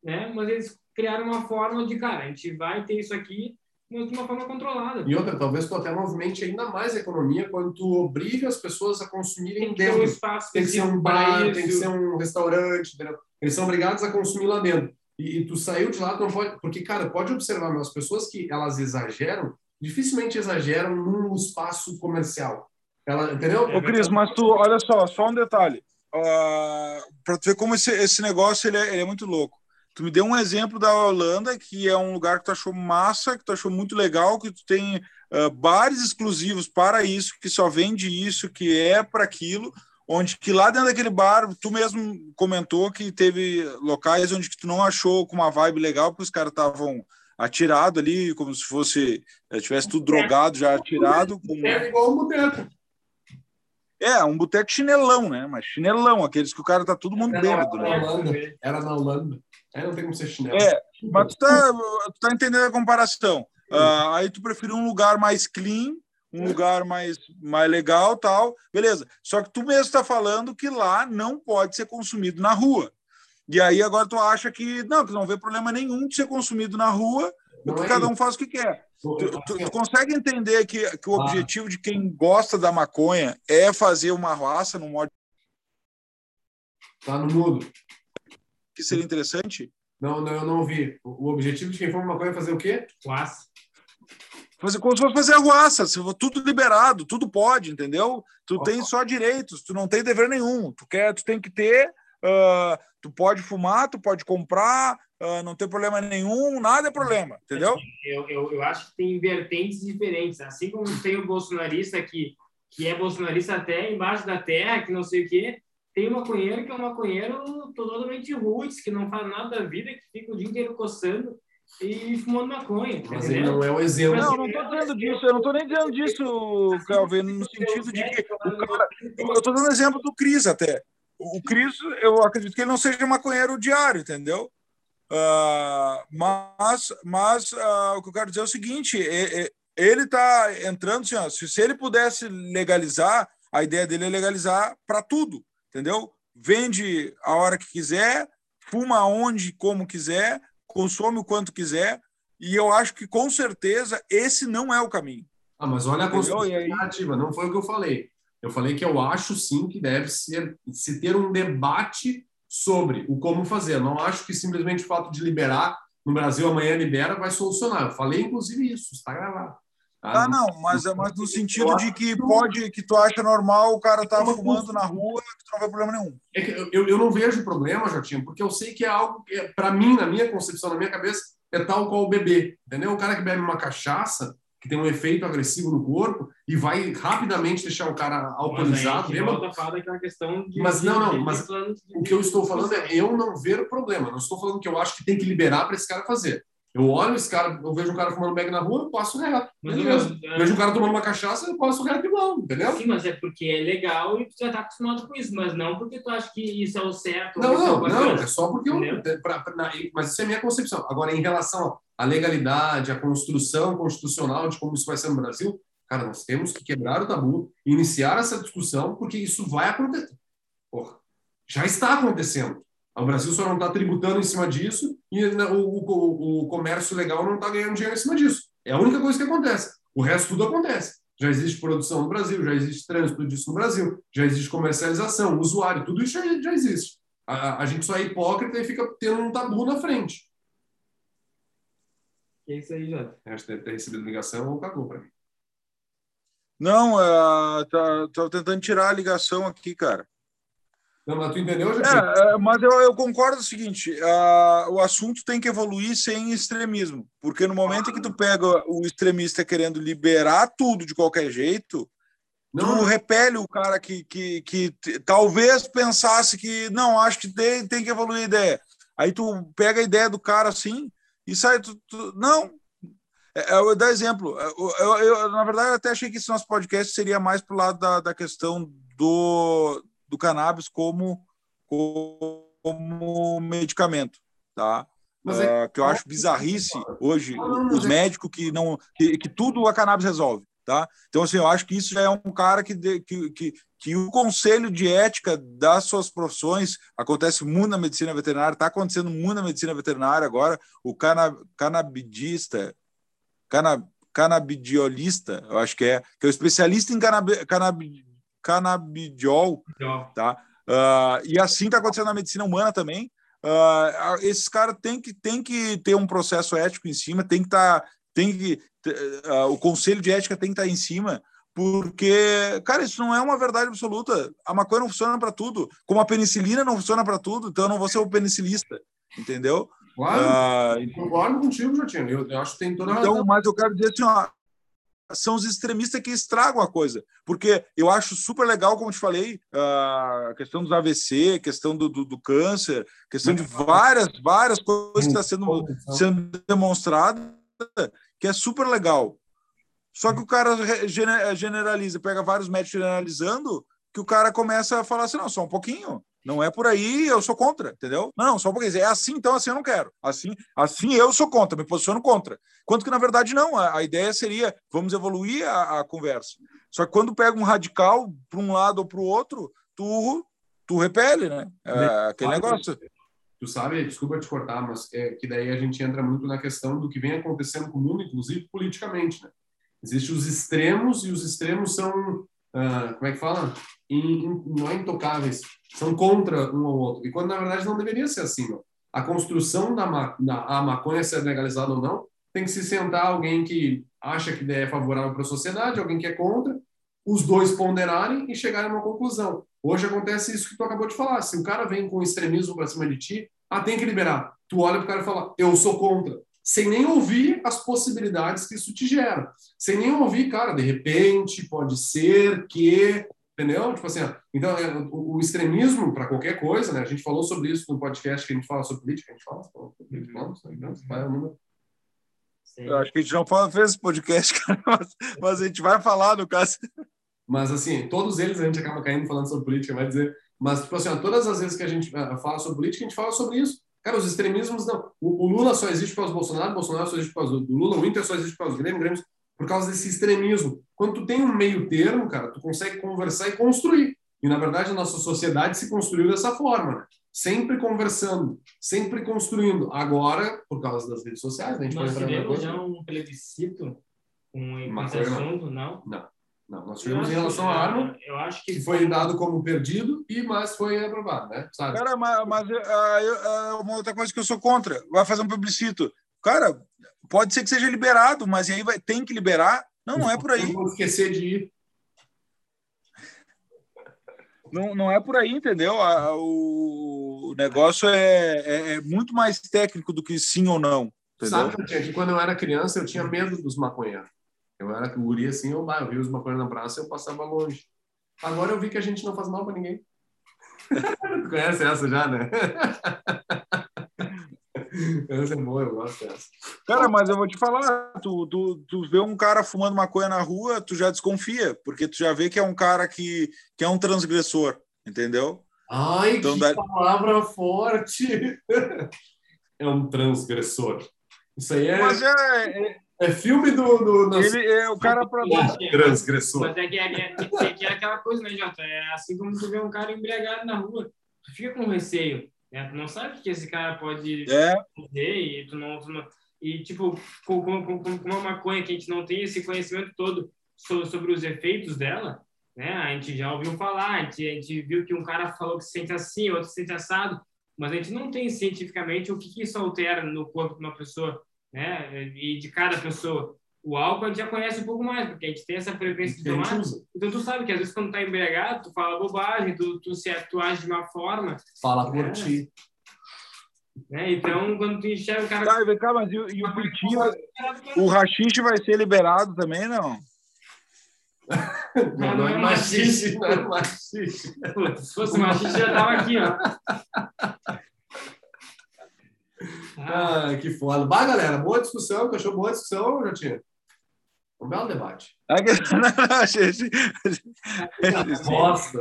né? mas eles criaram uma forma de, cara, a gente vai ter isso aqui, mas de uma forma controlada. E outra, talvez tu até movimente ainda mais a economia quando tu obriga as pessoas a consumirem tem dentro. Um espaço tem que ser um bar, tem que ser um restaurante, entendeu? eles são obrigados a consumir lá dentro. E, e, tu saiu de lá, tu não pode. Porque, cara, pode observar, as pessoas que elas exageram, dificilmente exageram num espaço comercial. Ela, entendeu? Ô, Cris, mas tu, olha só, só um detalhe. Uh, para tu ver como esse, esse negócio ele é, ele é, muito louco. Tu me deu um exemplo da Holanda, que é um lugar que tu achou massa, que tu achou muito legal, que tu tem uh, bares exclusivos para isso, que só vende isso, que é para aquilo, onde que lá dentro daquele bar, tu mesmo comentou que teve locais onde que tu não achou com uma vibe legal, porque os caras estavam atirado ali, como se fosse eh, tivesse tudo drogado já atirado. Com... É igual o boteco. É, um boteco chinelão, né? Mas chinelão, aqueles que o cara tá todo mundo era bêbado, na, né? Holanda. Era na Holanda. Aí não tem como ser chinelo. É, mas tu tá, tu tá entendendo a comparação. Uh, aí tu prefere um lugar mais clean, um lugar mais, mais legal tal, beleza. Só que tu mesmo está falando que lá não pode ser consumido na rua. E aí agora tu acha que não, que não vê problema nenhum de ser consumido na rua, que é cada um faz o que quer. Tu, tu, tu, consegue entender que, que o ah. objetivo de quem gosta da maconha é fazer uma raça no modo. Tá no mudo. Que seria interessante? Não, não, eu não ouvi. O objetivo de quem for maconha é fazer o quê? Raça. Fazer como se fosse fazer arruaça, tudo liberado, tudo pode, entendeu? Tu oh. tem só direitos, tu não tem dever nenhum. Tu quer, tu tem que ter, uh, tu pode fumar, tu pode comprar, uh, não tem problema nenhum, nada é problema, entendeu? Eu, eu, eu acho que tem vertentes diferentes. Assim como tem o bolsonarista que, que é bolsonarista até embaixo da terra, que não sei o quê, tem um maconheiro que é um maconheiro totalmente roots, que não faz nada da vida, que fica o dia inteiro coçando e fumando maconha. Mas ele não é o exemplo. Não, não estou dizendo disso, eu não estou nem dizendo disso, Calvin, no sentido de que o cara, eu estou dando exemplo do Cris até. O Cris, eu acredito que ele não seja maconheiro diário, entendeu? Uh, mas mas uh, o que eu quero dizer é o seguinte: ele está entrando assim, ó, se, ele pudesse legalizar, a ideia dele é legalizar para tudo, entendeu? Vende a hora que quiser, fuma onde, como quiser, consome o quanto quiser, e eu acho que com certeza esse não é o caminho. Ah, mas olha a construção narrativa, não foi o que eu falei. Eu falei que eu acho sim que deve ser, se ter um debate sobre o como fazer. Não acho que simplesmente o fato de liberar no Brasil amanhã libera vai solucionar. Eu falei inclusive isso, está gravado. Tá? Ah, não, mas, é mas no sentido de que pode, que tu acha normal o cara tá fumando na rua, que não vê problema nenhum. É eu, eu não vejo problema, Jotinho, porque eu sei que é algo que, para mim, na minha concepção, na minha cabeça, é tal qual o bebê, entendeu? O cara que bebe uma cachaça, que tem um efeito agressivo no corpo e vai rapidamente deixar o cara alcoolizado. Mas, questão de, mas não, não, mas o que eu estou falando é eu não ver o problema. Não estou falando que eu acho que tem que liberar para esse cara fazer. Eu olho esse cara, eu vejo um cara fumando bag na rua, eu passo reto. Mas beleza. Eu, vejo um cara tomando uma cachaça, eu passo reto igual, entendeu? Sim, mas é porque é legal e tu já tá acostumado com isso, mas não porque tu acha que isso é o certo. Não, não, é não, é só porque eu. Pra, pra, na, mas isso é a minha concepção. Agora, em relação à legalidade, à construção constitucional de como isso vai ser no Brasil, cara, nós temos que quebrar o tabu, iniciar essa discussão, porque isso vai acontecer. Porra, já está acontecendo. O Brasil só não está tributando em cima disso e o, o, o comércio legal não está ganhando dinheiro em cima disso. É a única coisa que acontece. O resto tudo acontece. Já existe produção no Brasil, já existe trânsito disso no Brasil, já existe comercialização, usuário, tudo isso já, já existe. A, a, gente só é hipócrita e fica tendo um tabu na frente. Que é isso aí, Jota? Acho que deve ter recebido ligação ou cagou para mim. Não, uh, tá, tô tentando tirar a ligação aqui, cara. Não, mas tu entendeu, é, é, mas eu, eu concordo o seguinte: uh, o assunto tem que evoluir sem extremismo, porque no momento ah. em que tu pega o extremista querendo liberar tudo de qualquer jeito, não. tu repele o cara que, que, que talvez pensasse que não, acho que tem, tem que evoluir a ideia. Aí tu pega a ideia do cara assim e sai. Tu, tu, não. É, eu dar exemplo. Eu, eu, eu, na verdade, eu até achei que esse nosso podcast seria mais para o lado da, da questão do, do cannabis como, como medicamento, tá? É, uh, que eu acho bizarrice hoje os é médicos que não que, que, tudo a cannabis resolve, tá? Então assim, eu acho que isso já é um cara que, que, que, que o conselho de ética das suas profissões acontece muito na medicina veterinária, está acontecendo muito na medicina veterinária agora, o cana, canabidista, cana, canabidiolista, eu acho que é, que é o especialista em canabidiol, tá? Uh, e assim está acontecendo na medicina humana também. Uh, esses caras têm que, têm que ter um processo ético em cima, tem que estar, tá, tem que o conselho de ética tem que estar em cima, porque, cara, isso não é uma verdade absoluta. A maconha não funciona para tudo, como a penicilina não funciona para tudo, então eu não vou ser o penicilista, entendeu? Claro, uh, concordo contigo, Jotinho. Eu, eu acho que tem toda a Então, mas eu quero dizer assim, ó, são os extremistas que estragam a coisa. Porque eu acho super legal, como te falei, a questão dos AVC, questão do, do, do câncer, questão de várias, várias coisas que está sendo, sendo demonstrada, que é super legal. Só que o cara generaliza, pega vários médicos generalizando, que o cara começa a falar assim, não, só um pouquinho. Não é por aí, eu sou contra, entendeu? Não, não, só porque é assim, então assim eu não quero. Assim, assim eu sou contra, me posiciono contra. Quanto que na verdade não, a, a ideia seria vamos evoluir a, a, conversa. Só que quando pega um radical para um lado ou para o outro, tu tu repele, né? É, aquele negócio. Tu sabe, desculpa te cortar, mas é que daí a gente entra muito na questão do que vem acontecendo com o mundo, inclusive politicamente, né? Existem os extremos e os extremos são, uh, como é que fala? In, in, não é intocáveis, são contra um ao outro. E quando na verdade não deveria ser assim, não. A construção da, ma da a maconha ser legalizada ou não, tem que se sentar alguém que acha que é favorável para a sociedade, alguém que é contra, os dois ponderarem e chegarem a uma conclusão. Hoje acontece isso que tu acabou de falar. Se o cara vem com extremismo para cima de ti, ah, tem que liberar. Tu olha para o cara e fala, eu sou contra. Sem nem ouvir as possibilidades que isso te gera. Sem nem ouvir, cara, de repente, pode ser que. Entendeu? Tipo assim, então, é, o, extremismo para qualquer coisa, né? A gente falou sobre isso no podcast que a gente fala sobre política, a gente fala sobre política, não, número. Eu acho que a gente não fez esse podcast, cara, mas, mas, a gente vai falar no caso. Mas, assim, todos eles a gente acaba caindo falando sobre política, vai dizer. Mas, tipo assim, todas as vezes que a gente uh, fala sobre política, a gente fala sobre isso. Cara, os extremismos não. O, o Lula só existe causa do Bolsonaro, o Bolsonaro só existe causa do Lula, o Inter só existe causa do Grêmio, Grêmio por causa desse extremismo. Quando tu tem um meio termo, cara, tu consegue conversar e construir. E, na verdade, a nossa sociedade se construiu dessa forma, né? sempre conversando, sempre construindo. Agora, por causa das redes sociais, a gente Nós tivemos já um plebiscito com esse assunto, não? Não. Não, nós tivemos em relação à arma, eu acho que, que foi dado como perdido, e mas foi aprovado, né? Sabe? Cara, mas, mas uh, uma outra coisa que eu sou contra, vai fazer um publicito. Cara, pode ser que seja liberado, mas aí vai, tem que liberar. Não, não é por aí. Vou esquecer de ir. Não, não é por aí, entendeu? o negócio é, é, é, muito mais técnico do que sim ou não. Entendeu? Sabe que quando eu era criança eu tinha medo dos maconheiros. Eu era guri assim, eu, eu vi os maconheiros na praça eu passava longe. Agora eu vi que a gente não faz mal para ninguém. tu conhece essa já, né? essa é boa, eu gosto dessa. Cara, mas eu vou te falar, tu, tu, tu vê um cara fumando maconha na rua, tu já desconfia, porque tu já vê que é um cara que, que é um transgressor, entendeu? Ai, então, que da... palavra forte! é um transgressor. Isso aí é. Mas é, é... É filme do. do nosso... Ele é o cara para transgressor. Mas é que é, é, é, é, aquela coisa, né, Jota? É assim como tu vê um cara embriagado na rua. Tu fica com receio. Né? Tu não sabe que esse cara pode é. fazer e tu não, tu não. E, tipo, com, com, com, com uma maconha que a gente não tem esse conhecimento todo sobre, sobre os efeitos dela, né? A gente já ouviu falar, a gente, a gente viu que um cara falou que se sente assim, outro se sente assado, mas a gente não tem cientificamente o que, que isso altera no corpo de uma pessoa, né? E de cada pessoa. O álcool a gente já conhece um pouco mais, porque a gente tem essa frequência de tomar. Então tu sabe que às vezes quando tá embriagado, tu fala bobagem, tu, tu, se, tu age de uma forma. Fala por né? ti. Né? Então, quando tu enxerga o cara. Tá, vem cá, mas e, e o pitinho, o rachixe vai ser liberado também, não? Não, não, é machixe, não é machixe. Se fosse machixe, já tava aqui, ó. Ah, que foda. Bah, galera, boa discussão. Achou boa discussão, Jotinho? Um belo debate. Nossa.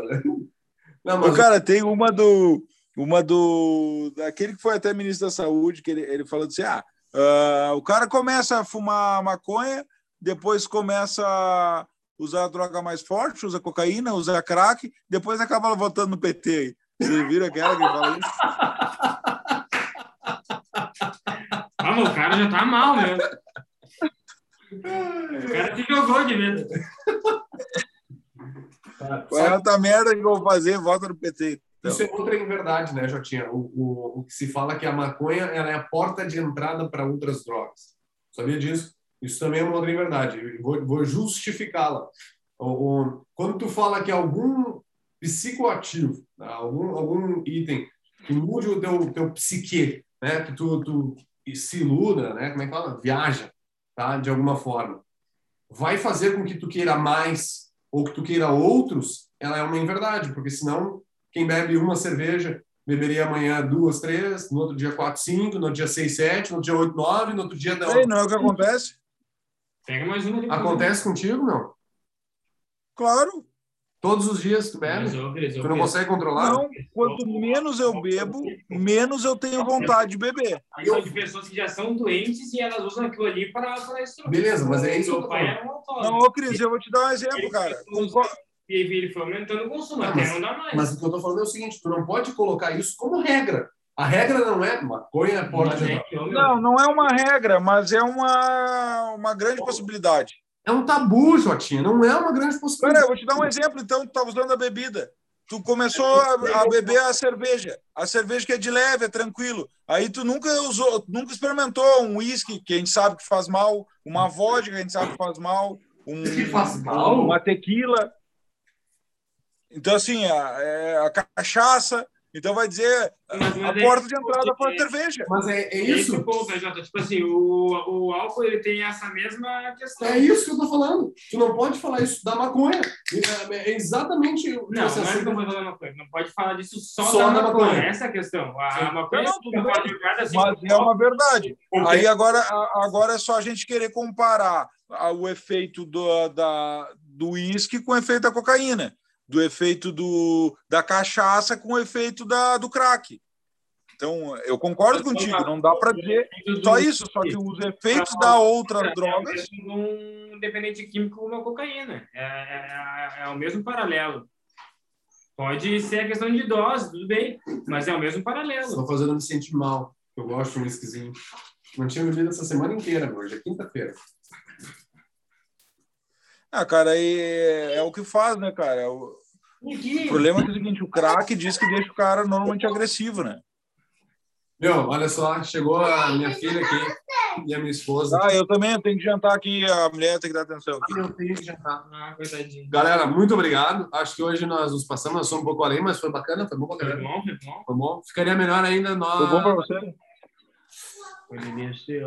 Não, mas... cara, tem uma do. Uma do. Daquele que foi até ministro da Saúde, que ele, ele falou assim: ah, uh, o cara começa a fumar maconha, depois começa usar droga mais forte, usa cocaína, usa crack, depois acaba votando no PT aí. Vocês viram aquela que fala isso? O cara já tá mal, né? O cara se jogou de medo. Qual é outra merda que eu vou fazer? Vota no PT. Então. Isso é outra em verdade, né, Jotinha? O, o, o que se fala é que a maconha ela é a porta de entrada para outras drogas. Sabia disso? Isso também é uma outra verdade. Vou, vou justificá-la. Quando tu fala que algum psicoativo, tá? algum, algum item que mude o teu, teu psique, né? que tu, tu se iluda, né? como é que fala? Viaja, tá? de alguma forma. Vai fazer com que tu queira mais ou que tu queira outros, ela é uma inverdade, porque senão quem bebe uma cerveja beberia amanhã duas, três, no outro dia quatro, cinco, no outro dia seis, sete, no outro dia oito, nove, no outro dia... Ei, não é o que acontece? Pega mais uma. Acontece contigo, não? Claro. Todos os dias tu bebe? tu não consegue controlar? Não, quanto menos eu bebo, menos eu tenho vontade de beber. Aí são de pessoas que já são doentes e elas usam aquilo ali para. Beleza, mas é isso que eu tô falando. Não, ô Cris, eu vou te dar um exemplo, cara. E ele foi aumentando o consumo, até não dá mais. Mas o que eu tô falando é o seguinte, tu não pode colocar isso como regra. A regra não é maconha é porta é meu, Não, não é uma regra, mas é uma, uma grande possibilidade. É um tabu, Jotinha. Não é uma grande Cara, possibilidade. eu vou te dar um exemplo, então, tu tá usando a bebida. Tu começou a, a beber a cerveja. A cerveja que é de leve, é tranquilo. Aí tu nunca usou, nunca experimentou um uísque, que a gente sabe que faz mal, uma vodka que a gente sabe que faz mal, um, Que faz mal? uma tequila. Então, assim, a, é a cachaça. Então vai dizer Mas- a mas é- porta de entrada foi a é- cerveja. Mas é, é Esse isso. o ponto, né, Jota? Tipo assim, o, o álcool ele tem essa mesma questão. É isso que eu tô falando. Tu não pode falar isso da maconha. É, é exatamente. Não, você não é que aceita- não pode falar uma coisa. Não pode falar disso só, Só da da maconha. maconha. Essa é a questão. A, a maconha Não, você tudo pode jogar assim. Mas é uma verdade. Ok. Aí agora, a- agora é só a gente querer comparar a- o efeito do, da, do uísque com o efeito da cocaína, do efeito do, da cachaça com o efeito da, do crack. Então, eu concordo contigo, não dá para dizer só isso, só que os efeitos da outras drogas. É o mesmo um dependente químico como a cocaína. É, é, é o mesmo paralelo. Pode ser a questão de dose, tudo bem, mas é o mesmo paralelo. Estou fazendo me sentir mal. Eu gosto de um whiskyzinho. Não tinha bebido essa semana inteira. Hoje é quinta-feira. Ah, cara, aí é, é o que faz, né, cara? O, o problema é o seguinte: o crack diz que deixa o cara normalmente agressivo, né? Meu, olha só, chegou a minha filha aqui e a minha esposa. Ah, eu também eu tenho que jantar aqui, a mulher tem que dar atenção aqui. Eu tenho que jantar. Ah, coitadinho. Galera, muito obrado. Acho que hoje nós nos passamos, nós somos um pouco além, mas foi bacana, foi bom pra Foi bom, foi bom. Foi bom. Ficaria melhor ainda nós. Foi bom pra você?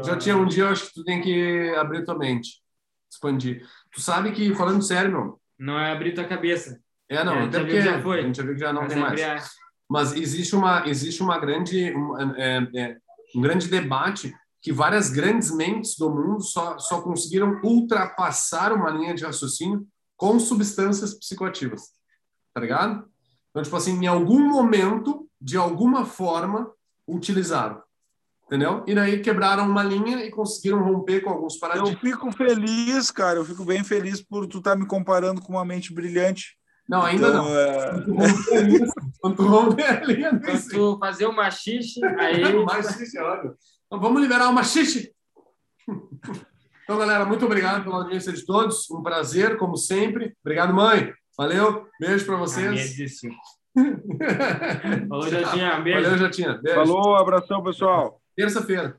Já tinha um dia, eu acho que tu tem que abrir tua mente, expandir. Tu sabe que, falando sério, meu, Não é abrir tua cabeça. é, não, É, até porque já foi. a gente já viu que já não mas tem é mais. Mas existe uma, existe uma grande, um, é, é, um grande debate que várias grandes mentes do mundo só, só conseguiram ultrapassar uma linha de raciocínio com substâncias psicoativas. Tá ligado? Então, tipo assim, em algum momento, de alguma forma, utilizaram. Entendeu? E daí quebraram uma linha e conseguiram romper com alguns Eu paradigmas. fico feliz, cara. Eu fico bem feliz por tu estar me comparando com uma mente brilhante. Não, ainda Então, não. é, Quando tu romper a linha, quando tu romper a linha, nem Quando sei. tu fazer o machixe, aí. O machixe, é óbvio. Então vamos liberar o machixe. Então, galera, muito obrigado pela audiência de todos. Um prazer, como sempre. Obrigado, mãe. Valeu. Beijo para vocês. Falou, Jotinha. Beijo. Valeu, Jatinha. Beijo. falou, abração, pessoal. Terça-feira.